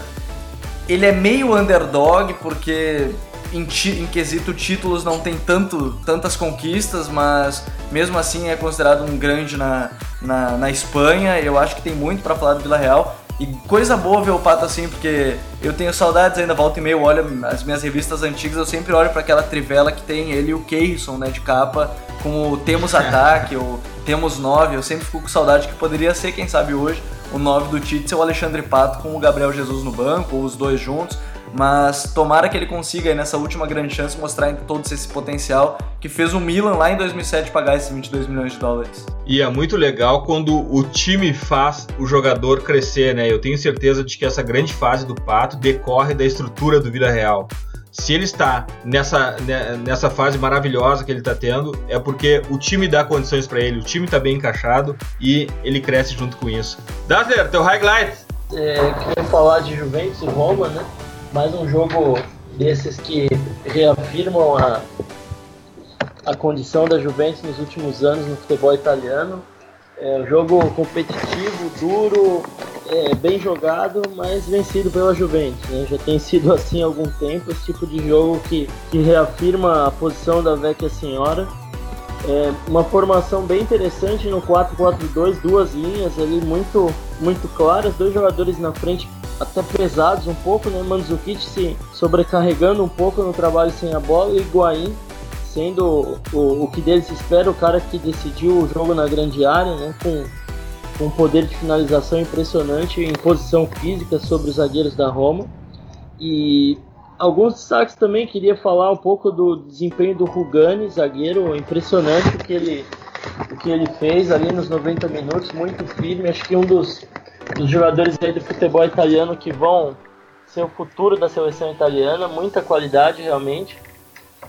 Ele é meio underdog, porque em, em, quesito títulos não tem tanto, tantas conquistas, mas mesmo assim é considerado um grande na, na, na Espanha. Eu acho que tem muito para falar do Vila Real. E coisa boa ver o Pato assim, porque eu tenho saudades ainda, volta e meia, olho as minhas revistas antigas, eu sempre olho para aquela trivela que tem ele e o Keirson, né, de capa, com o Temos Ataque, ou Temos 9, eu sempre fico com saudade que poderia ser, quem sabe hoje, o 9 do Tite, o Alexandre Pato com o Gabriel Jesus no banco, ou os dois juntos, mas tomara que ele consiga aí, nessa última grande chance mostrar todo esse potencial que fez o Milan lá em 2007 pagar esses 22 milhões de dólares. E é muito legal quando o time faz o jogador crescer, né? Eu tenho certeza de que essa grande fase do Pato decorre da estrutura do Vida Real. Se ele está nessa, né, nessa fase maravilhosa que ele está tendo, é porque o time dá condições para ele, o time está bem encaixado e ele cresce junto com isso. Dazzler, teu highlight! É, queria falar de Juventus e Roma, né? Mais um jogo desses que reafirmam a, a condição da Juventus nos últimos anos no futebol italiano. É um jogo competitivo, duro, é, bem jogado, mas vencido pela Juventus. Né? Já tem sido assim há algum tempo, esse tipo de jogo que, que reafirma a posição da Vecchia Senhora. É uma formação bem interessante no 4-4-2, duas linhas ali muito, muito claras, dois jogadores na frente até pesados um pouco, né? Mandzukic se sobrecarregando um pouco no trabalho sem a bola e Higuaín sendo o, o que deles espera, o cara que decidiu o jogo na grande área, né? Com, com um poder de finalização impressionante em posição física sobre os zagueiros da Roma. E alguns destaques também, queria falar um pouco do desempenho do Rugani, zagueiro, impressionante o que ele, o que ele fez ali nos 90 minutos, muito firme, acho que um dos, dos jogadores aí do futebol italiano que vão ser o futuro da seleção italiana, muita qualidade realmente.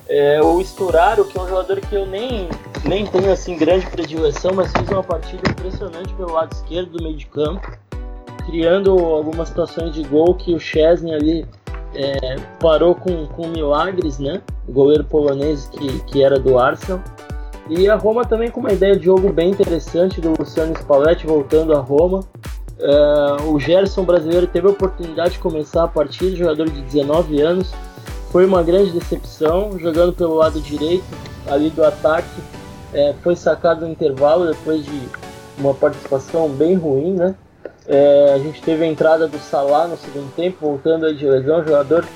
É, o Sturaro, que é um jogador que eu nem, nem tenho assim grande predileção, mas fez uma partida impressionante pelo lado esquerdo do meio de campo, criando algumas situações de gol que o Chesney ali é, parou com, com milagres, né? O goleiro polonês que, que era do Arsenal. E a Roma também com uma ideia de jogo bem interessante do Luciano Spalletti voltando a Roma. É, o Gerson brasileiro teve a oportunidade de começar a partida, jogador de 19 anos. Foi uma grande decepção, jogando pelo lado direito ali do ataque. É, foi sacado no intervalo depois de uma participação bem ruim, né? É, a gente teve a entrada do Salah no segundo tempo, voltando aí de lesão, jogador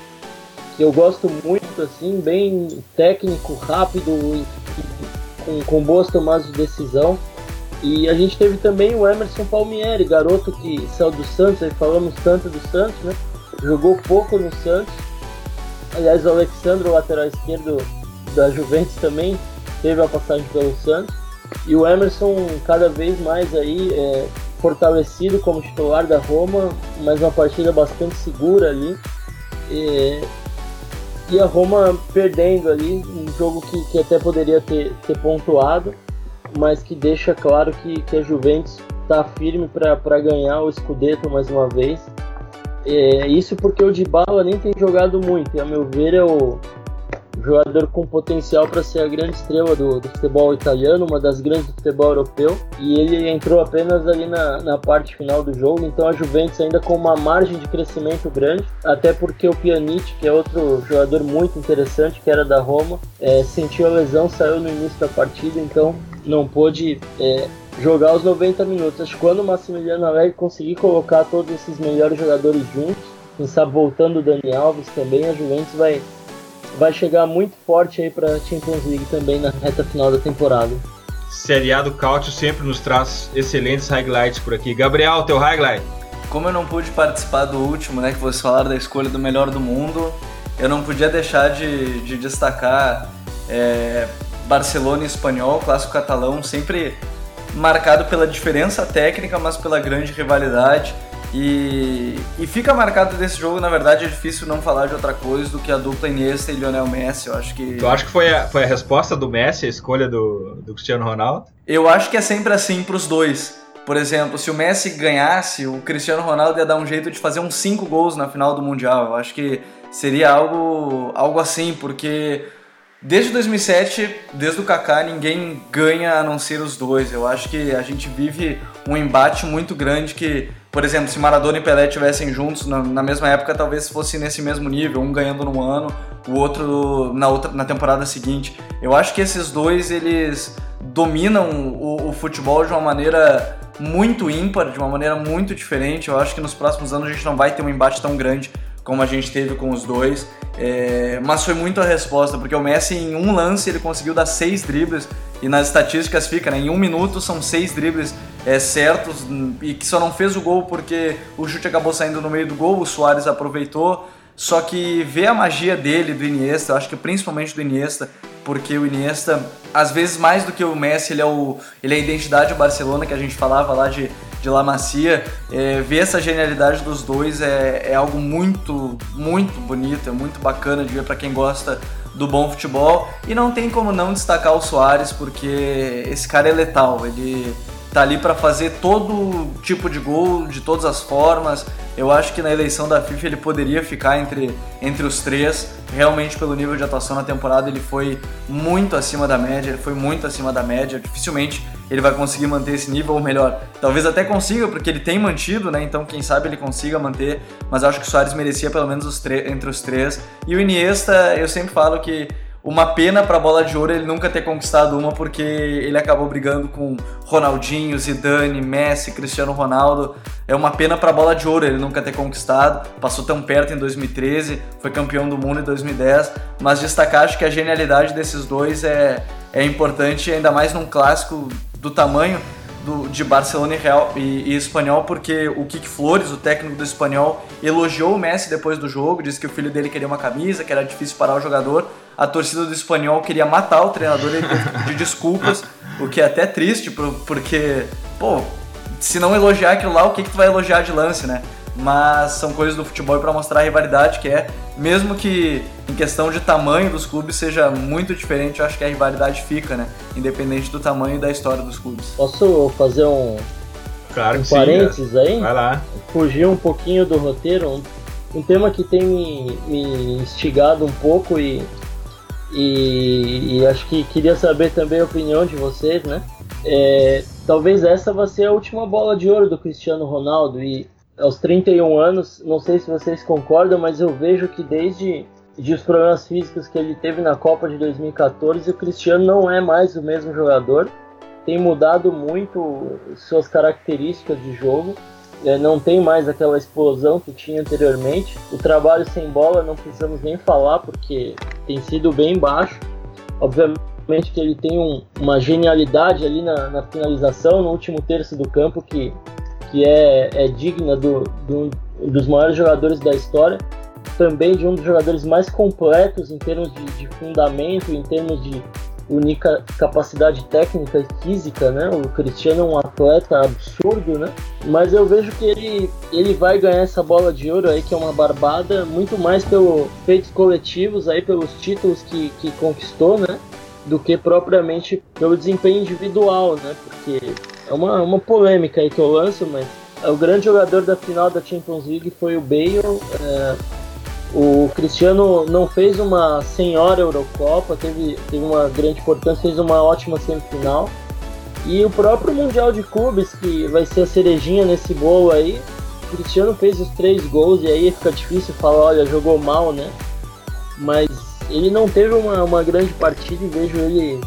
que eu gosto muito, assim, bem técnico, rápido com, com boas tomadas de decisão. E a gente teve também o Emerson Palmieri, garoto que saiu do Santos, aí falamos tanto do Santos, né? Jogou pouco no Santos. Aliás, o Alexandre, o lateral esquerdo da Juventus também teve a passagem pelo Santos. E o Emerson cada vez mais aí é, fortalecido como titular da Roma, mas uma partida bastante segura ali. E, e a Roma perdendo ali, um jogo que, que até poderia ter, ter pontuado, mas que deixa claro que, que a Juventus está firme para ganhar o Scudetto mais uma vez. É, isso porque o Dybala nem tem jogado muito, e a meu ver é o, jogador com potencial para ser a grande estrela do, do, futebol italiano, uma das grandes do futebol europeu, e ele entrou apenas ali na, na parte final do jogo, então a Juventus ainda com uma margem de crescimento grande, até porque o Pjanic, que é outro jogador muito interessante, que era da Roma, é, sentiu a lesão, saiu no início da partida, então não pôde é, jogar os 90 minutos. Acho que quando o Massimiliano Allegri conseguir colocar todos esses melhores jogadores juntos, quem sabe voltando o Dani Alves também, a Juventus vai vai chegar muito forte aí para Champions League também na reta final da temporada. Série A do Cautio sempre nos traz excelentes highlights por aqui. Gabriel, teu highlight? Como eu não pude participar do último, né, que vocês falaram da escolha do melhor do mundo, eu não podia deixar de, de destacar é, Barcelona e Espanhol, clássico catalão, sempre marcado pela diferença técnica, mas pela grande rivalidade. E, e fica marcado desse jogo, na verdade, é difícil não falar de outra coisa do que a dupla Iniesta e Lionel Messi. Eu acho que. Tu acha que foi a, foi a resposta do Messi, a escolha do, do Cristiano Ronaldo? Eu acho que é sempre assim para os dois. Por exemplo, se o Messi ganhasse, o Cristiano Ronaldo ia dar um jeito de fazer uns 5 gols na final do Mundial. Eu acho que seria algo, algo assim, porque desde 2007, desde o Kaká, ninguém ganha a não ser os dois. Eu acho que a gente vive um embate muito grande que por exemplo, se Maradona e Pelé tivessem juntos na, na, mesma época, talvez fosse nesse mesmo nível, um ganhando no ano, o outro na outra na temporada seguinte. Eu acho que esses dois eles dominam o, o futebol de uma maneira muito ímpar, de uma maneira muito diferente. Eu acho que nos próximos anos a gente não vai ter um embate tão grande como a gente teve com os dois. É, mas foi muito a resposta, porque o Messi em um lance ele conseguiu dar seis dribles e nas estatísticas fica, né? Em um minuto são seis dribles é, certos e que só não fez o gol porque o chute acabou saindo no meio do gol, o Soares aproveitou. Só que ver a magia dele, do Iniesta, eu acho que principalmente do Iniesta, porque o Iniesta, às vezes mais do que o Messi, ele é, o, ele é a identidade do Barcelona que a gente falava lá de de La Macia, é, ver essa genialidade dos dois é, é algo muito, muito bonito, é muito bacana de ver para quem gosta do bom futebol. E não tem como não destacar o Soares, porque esse cara é letal, ele tá ali para fazer todo tipo de gol, de todas as formas. Eu acho que na eleição da FIFA ele poderia ficar entre, entre os três. Realmente, pelo nível de atuação na temporada, ele foi muito acima da média. Ele foi muito acima da média. Dificilmente ele vai conseguir manter esse nível, ou melhor, talvez até consiga, porque ele tem mantido, né? Então, quem sabe ele consiga manter. Mas acho que o Soares merecia pelo menos os entre os três. E o Iniesta, eu sempre falo que uma pena para a bola de ouro ele nunca ter conquistado uma, porque ele acabou brigando com Ronaldinho, Zidane, Messi, Cristiano Ronaldo. É uma pena para a bola de ouro ele nunca ter conquistado. Passou tão perto em 2013, foi campeão do mundo em 2010. Mas destacar acho que a genialidade desses dois é, é importante, ainda mais num clássico do tamanho do, de Barcelona e, Real, e, e Espanhol, porque o Kik Flores, o técnico do Espanhol, elogiou o Messi depois do jogo, disse que o filho dele queria uma camisa, que era difícil parar o jogador. A torcida do Espanhol queria matar o treinador, que pedir desculpas, o que é até triste, porque, pô, se não elogiar aquilo lá, o que, que tu vai elogiar de lance, né? Mas são coisas do futebol para mostrar a rivalidade que é, mesmo que em questão de tamanho dos clubes seja muito diferente, eu acho que a rivalidade fica, né? Independente do tamanho e da história dos clubes. Posso fazer um, claro um parênteses sim, aí? Vai lá. Fugir um pouquinho do roteiro, um, um tema que tem me, me instigado um pouco e, e, e, acho que queria saber também a opinião de vocês, né? É, talvez essa vá ser a última bola de ouro do Cristiano Ronaldo e aos 31 anos, não sei se vocês concordam, mas eu vejo que desde de os problemas físicos que ele teve na Copa de 2014, o Cristiano não é mais o mesmo jogador. Tem mudado muito suas características de jogo. É, não tem mais aquela explosão que tinha anteriormente. O trabalho sem bola não precisamos nem falar porque tem sido bem baixo. Obviamente que ele tem um, uma genialidade ali na, na finalização, no último terço do campo que que é, é digna do, do, dos maiores jogadores da história, também de um dos jogadores mais completos em termos de, de fundamento, em termos de única capacidade técnica e física, né? O Cristiano é um atleta absurdo, né? Mas eu vejo que ele, ele vai ganhar essa bola de ouro aí, que é uma barbada, muito mais pelos feitos coletivos aí, pelos títulos que, que conquistou, né? Do que propriamente pelo desempenho individual, né? Porque é uma, uma polêmica aí que eu lanço, mas o grande jogador da final da Champions League foi o Bale. É, o Cristiano não fez uma senhora Eurocopa, teve, teve uma grande importância, fez uma ótima semifinal. E o próprio Mundial de Clubes, que vai ser a cerejinha nesse bolo aí, o Cristiano fez os três gols e aí fica difícil falar, olha, jogou mal, né? Mas ele não teve uma, uma grande partida e vejo ele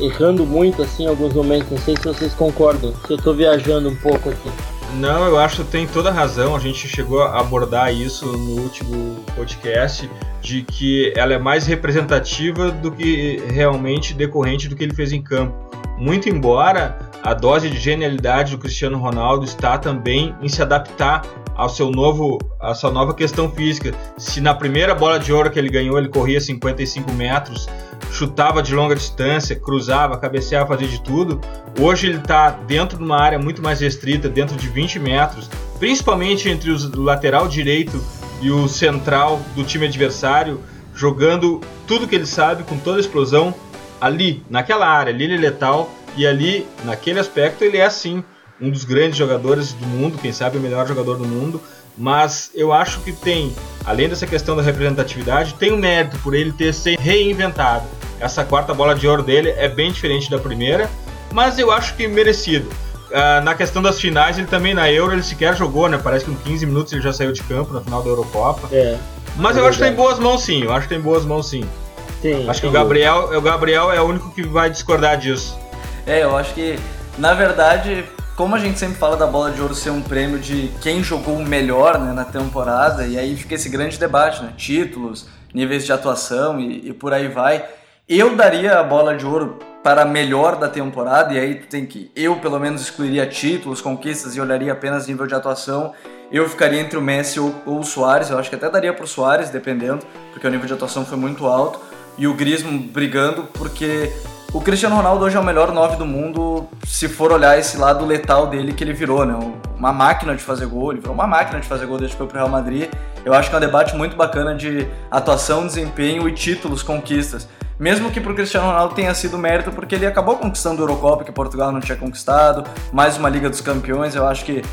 errando muito assim em alguns momentos. Não sei se vocês concordam, se eu estou viajando um pouco aqui. Não, eu acho que tem toda razão. A gente chegou a abordar isso no último podcast, de que ela é mais representativa do que realmente decorrente do que ele fez em campo. Muito embora a dose de genialidade do Cristiano Ronaldo está também em se adaptar ao seu novo, à sua nova questão física. Se na primeira bola de ouro que ele ganhou ele corria 55 metros, chutava de longa distância, cruzava, cabeceava, fazia de tudo. Hoje ele está dentro de uma área muito mais restrita, dentro de 20 metros, principalmente entre o lateral direito e o central do time adversário, jogando tudo que ele sabe com toda a explosão ali, naquela área, ali ele é letal e ali, naquele aspecto, ele é assim um dos grandes jogadores do mundo, quem sabe o melhor jogador do mundo, mas eu acho que tem, além dessa questão da representatividade, tem um mérito por ele ter se reinventado. Essa quarta bola de ouro dele é bem diferente da primeira, mas eu acho que merecido. Uh, na questão das finais, ele também na Euro ele sequer jogou, né? Parece que com 15 minutos ele já saiu de campo na final da Eurocopa. É. Mas é eu acho que tem boas mãos sim, eu acho que tem boas mãos sim. Sim, acho que o Gabriel, o Gabriel é o único que vai discordar disso. É, eu acho que na verdade como a gente sempre fala da bola de ouro ser um prêmio de quem jogou melhor né, na temporada, e aí fica esse grande debate, né? Títulos, níveis de atuação e, e por aí vai. Eu daria a bola de ouro para melhor da temporada, e aí tem que. Eu, pelo menos, excluiria títulos, conquistas e olharia apenas nível de atuação. Eu ficaria entre o Messi ou, ou o Soares, eu acho que até daria para o Soares, dependendo, porque o nível de atuação foi muito alto. E o Griezmann brigando, porque o Cristiano Ronaldo hoje é o melhor 9 do mundo, se for olhar esse lado letal dele que ele virou, né? Uma máquina de fazer gol, ele virou uma máquina de fazer gol desde que foi pro Real Madrid. Eu acho que é um debate muito bacana de atuação, desempenho e títulos, conquistas. Mesmo que para o Cristiano Ronaldo tenha sido mérito, porque ele acabou conquistando a Eurocopa, que Portugal não tinha conquistado, mais uma Liga dos Campeões, eu acho que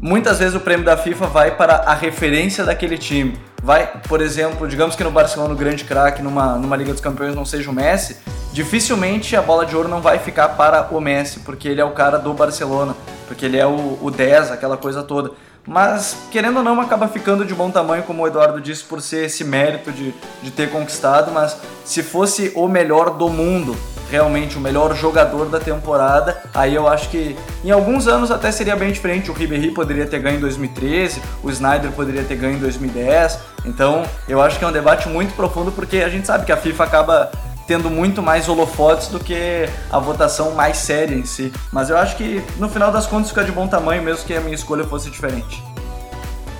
muitas vezes o prêmio da FIFA vai para a referência daquele time. Vai, por exemplo, digamos que no Barcelona o grande craque numa, numa Liga dos Campeões não seja o Messi, dificilmente a bola de ouro não vai ficar para o Messi, porque ele é o cara do Barcelona, porque ele é o, o 10, aquela coisa toda. Mas, querendo ou não, acaba ficando de bom tamanho, como o Eduardo disse, por ser esse mérito de, de ter conquistado. Mas se fosse o melhor do mundo, realmente o melhor jogador da temporada, aí eu acho que em alguns anos até seria bem diferente. O Ribéry poderia ter ganho em 2013, o Snyder poderia ter ganho em 2010. Então, eu acho que é um debate muito profundo porque a gente sabe que a FIFA acaba tendo muito mais holofotes do que a votação mais séria em si. Mas eu acho que no final das contas fica de bom tamanho, mesmo que a minha escolha fosse diferente.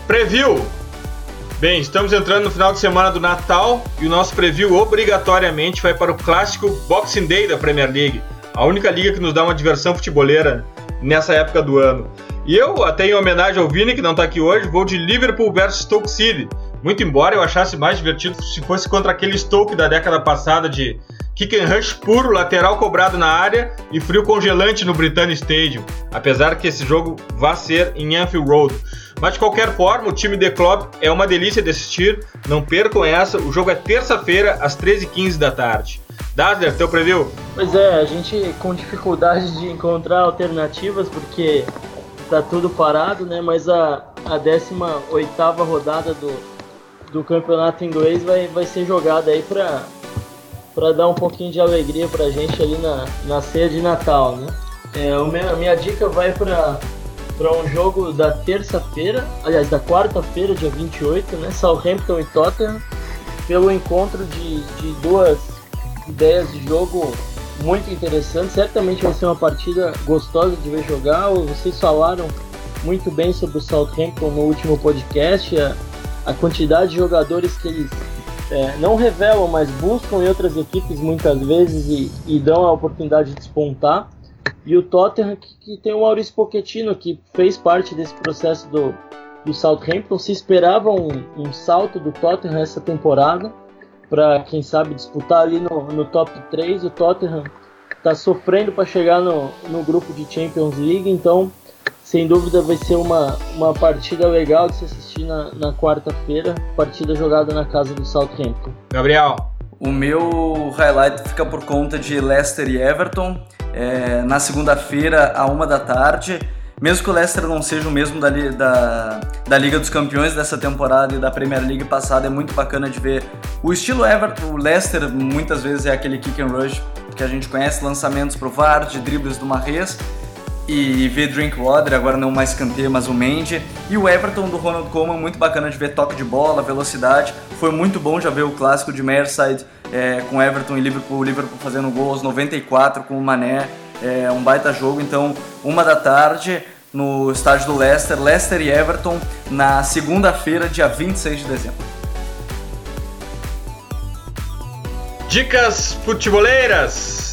Preview! Bem, estamos entrando no final de semana do Natal e o nosso preview obrigatoriamente vai para o clássico Boxing Day da Premier League, a única liga que nos dá uma diversão futeboleira nessa época do ano. E eu, até em homenagem ao Vini, que não está aqui hoje, vou de Liverpool versus Stoke City, muito embora eu achasse mais divertido se fosse contra aquele Stoke da década passada de kick and rush puro, lateral cobrado na área e frio congelante no Britannia Stadium, apesar que esse jogo vá ser em Anfield Road. Mas de qualquer forma, o time de Klopp é uma delícia de assistir, não percam essa, o jogo é terça-feira às 13h15 da tarde. Dazzler, teu preview? Pois é, a gente com dificuldade de encontrar alternativas porque tá tudo parado, né? Mas a, a 18 rodada do, do campeonato inglês vai, vai ser jogada aí para para dar um pouquinho de alegria pra gente ali na, na ceia de Natal, né? É, meu, a minha dica vai para para um jogo da terça-feira, aliás, da quarta-feira, dia 28, né? Southampton e Tottenham, pelo encontro de, de duas ideias de jogo muito interessantes. Certamente vai ser uma partida gostosa de ver jogar. Vocês falaram muito bem sobre o Southampton no último podcast. A, a quantidade de jogadores que eles é, não revelam, mas buscam em outras equipes muitas vezes e, e dão a oportunidade de despontar. E o Tottenham, que, que, tem o Maurício Pochettino, que fez parte desse processo do, do Southampton. Se esperava um, um salto do Tottenham essa temporada, para quem sabe disputar ali no, no top 3. O Tottenham está sofrendo para chegar no, no grupo de Champions League, então sem dúvida vai ser uma, uma partida legal de se assistir na, na quarta-feira, partida jogada na casa do Southampton. Gabriel. O meu highlight fica por conta de Leicester e Everton, é, na segunda-feira, a uma da tarde. Mesmo que o Leicester não seja o mesmo da, da, da, Liga dos Campeões dessa temporada e da Premier League passada, é muito bacana de ver. O estilo Everton, o Leicester muitas vezes é aquele kick and rush que a gente conhece, lançamentos pro VAR, de dribles do Marrez e ver Drinkwater, agora não mais Kanté, mas o Mendy. E o Everton do Ronald Koeman, muito bacana de ver toque de bola, velocidade. Foi muito bom já ver o clássico de Merseyside é, com Everton e Liverpool, o Liverpool fazendo gol aos 94 com o Mané. É um baita jogo, então uma da tarde no estádio do Leicester, Leicester e Everton, na segunda-feira, dia 26 de dezembro. Dicas futeboleiras!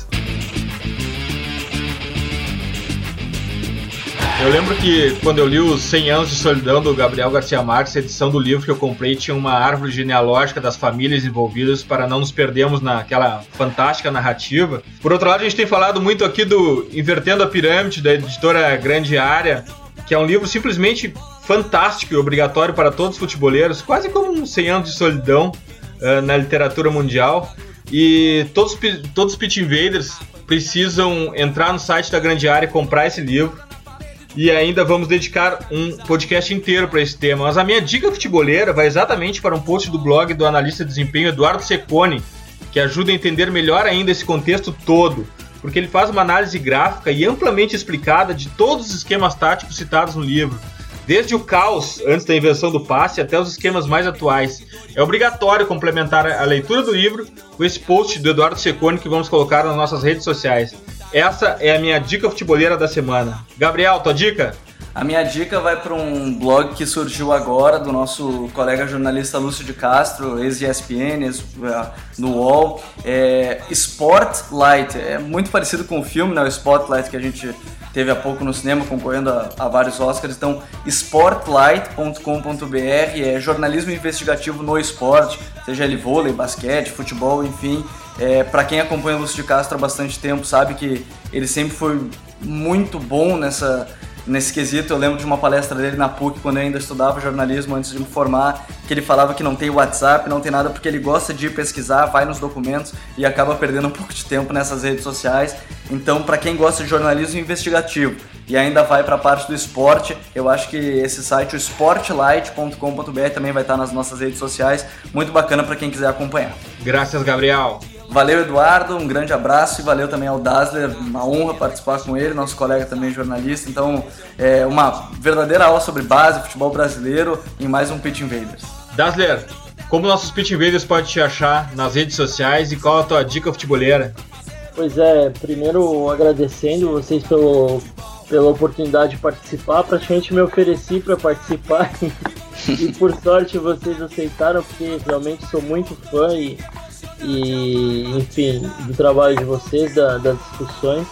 Eu lembro que quando eu li os 100 anos de solidão do Gabriel Garcia Marques, edição do livro que eu comprei tinha uma árvore genealógica das famílias envolvidas para não nos perdermos naquela fantástica narrativa. Por outro lado, a gente tem falado muito aqui do Invertendo a Pirâmide, da editora Grande Área, que é um livro simplesmente fantástico e obrigatório para todos os futeboleiros, quase como um 100 anos de solidão uh, na literatura mundial. E todos, todos os Pit Invaders precisam entrar no site da Grande Área e comprar esse livro e ainda vamos dedicar um podcast inteiro para esse tema. Mas a minha dica futeboleira vai exatamente para um post do blog do analista de desempenho Eduardo Secone, que ajuda a entender melhor ainda esse contexto todo, porque ele faz uma análise gráfica e amplamente explicada de todos os esquemas táticos citados no livro. Desde o caos antes da invenção do passe até os esquemas mais atuais. É obrigatório complementar a leitura do livro com esse post do Eduardo Secone que vamos colocar nas nossas redes sociais. Essa é a minha dica futeboleira da semana. Gabriel, tua dica? A minha dica vai para um blog que surgiu agora do nosso colega jornalista Lúcio de Castro, ex-ESPN, ex é, no UOL. É Spotlight, é muito parecido com o filme, né, o Spotlight que a gente teve há pouco no cinema, concorrendo a, a vários Oscars. Então, sportlight.com.br é jornalismo investigativo no esporte, seja ele vôlei, basquete, futebol, enfim. É, para quem acompanha o Lúcio de Castro há bastante tempo, sabe que ele sempre foi muito bom nessa nesse quesito. Eu lembro de uma palestra dele na PUC, quando eu ainda estudava jornalismo, antes de me formar, que ele falava que não tem WhatsApp, não tem nada, porque ele gosta de pesquisar, vai nos documentos e acaba perdendo um pouco de tempo nessas redes sociais. Então, para quem gosta de jornalismo investigativo e ainda vai para a parte do esporte, eu acho que esse site, o sportlight.com.br, também vai estar nas nossas redes sociais. Muito bacana para quem quiser acompanhar. Graças, Gabriel. Valeu, Eduardo, um grande abraço e valeu também ao Dassler, uma honra participar com ele, nosso colega também jornalista. Então, é uma verdadeira aula sobre base, futebol brasileiro em mais um Pitch Invaders. Dassler, como nossos Pitch Invaders podem te achar nas redes sociais e qual a tua dica futeboleira? Pois é, primeiro agradecendo vocês pelo, pela oportunidade de participar. Praticamente me ofereci para participar e por sorte vocês aceitaram, porque realmente sou muito fã e e, enfim, do trabalho de vocês, da, das discussões.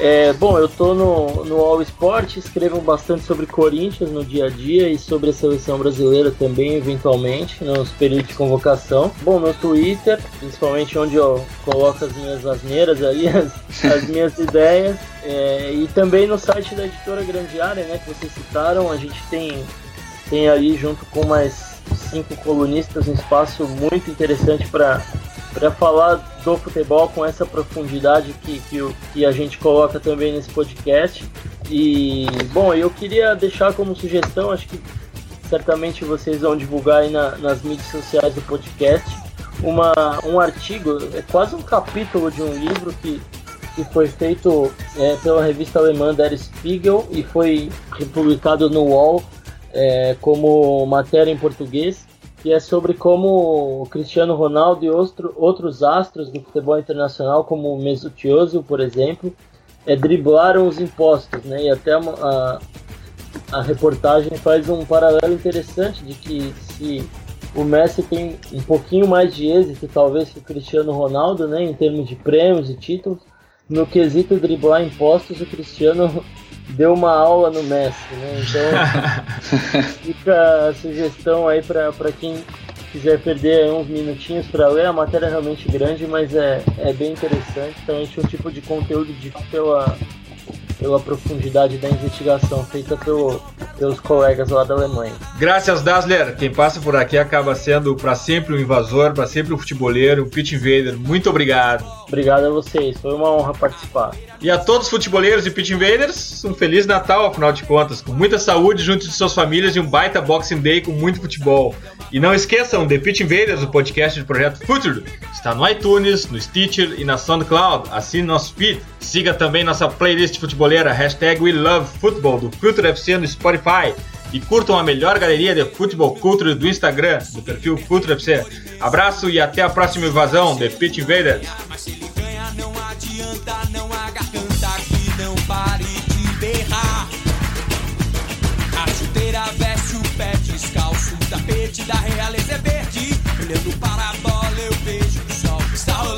É, bom, eu tô no, no All Sport, escrevo bastante sobre Corinthians no dia a dia e sobre a seleção brasileira também, eventualmente, nos períodos de convocação. Bom, no Twitter, principalmente onde eu coloco as minhas asneiras ali, as, as minhas ideias, é, e também no site da editora Grande Área, né, que vocês citaram, a gente tem, tem aí junto com mais cinco colunistas um espaço muito interessante para para falar do futebol com essa profundidade que, que, que, a gente coloca também nesse podcast. E, bom, eu queria deixar como sugestão, acho que certamente vocês vão divulgar aí na, nas mídias sociais do podcast, uma, um artigo, é quase um capítulo de um livro que, que foi feito é, pela revista alemã Der Spiegel e foi republicado no UOL é, como matéria em português que é sobre como o Cristiano Ronaldo e outro, outros astros do futebol internacional, como o Mesut Özil, por exemplo, é, driblaram os impostos, né? E até a, a, a reportagem faz um paralelo interessante de que se o Messi tem um pouquinho mais de êxito, talvez, que o Cristiano Ronaldo, né, em termos de prêmios e títulos, no quesito driblar impostos, o Cristiano deu uma aula no Messi, né? Então fica a sugestão aí para quem quiser perder uns minutinhos para ler, a matéria é realmente grande, mas é, é bem interessante. Então, é um tipo de conteúdo de pela pela profundidade da investigação feita pelo, pelos colegas lá da Alemanha. Graças, Dassler. Quem passa por aqui acaba sendo para sempre um invasor, para sempre um futeboleiro, um pitch invader. Muito obrigado. Obrigado a vocês, foi uma honra participar. E a todos os futeboleiros e pitch invaders, um feliz Natal, afinal de contas, com muita saúde junto de suas famílias e um baita Boxing Day com muito futebol. E não esqueçam, The Pitch Invaders, o podcast do Projeto Future, está no iTunes, no Stitcher e na SoundCloud. Assine nosso feed. Siga também nossa playlist futebolera, hashtag WeLoveFootball, do Future FC no Spotify. E curtam a melhor galeria de futebol culture do Instagram, do perfil Future FC. Abraço e até a próxima invasão, The Pitch Invaders. tapete da realeza é verde. Olhando para a bola, eu vejo o sol que está rolando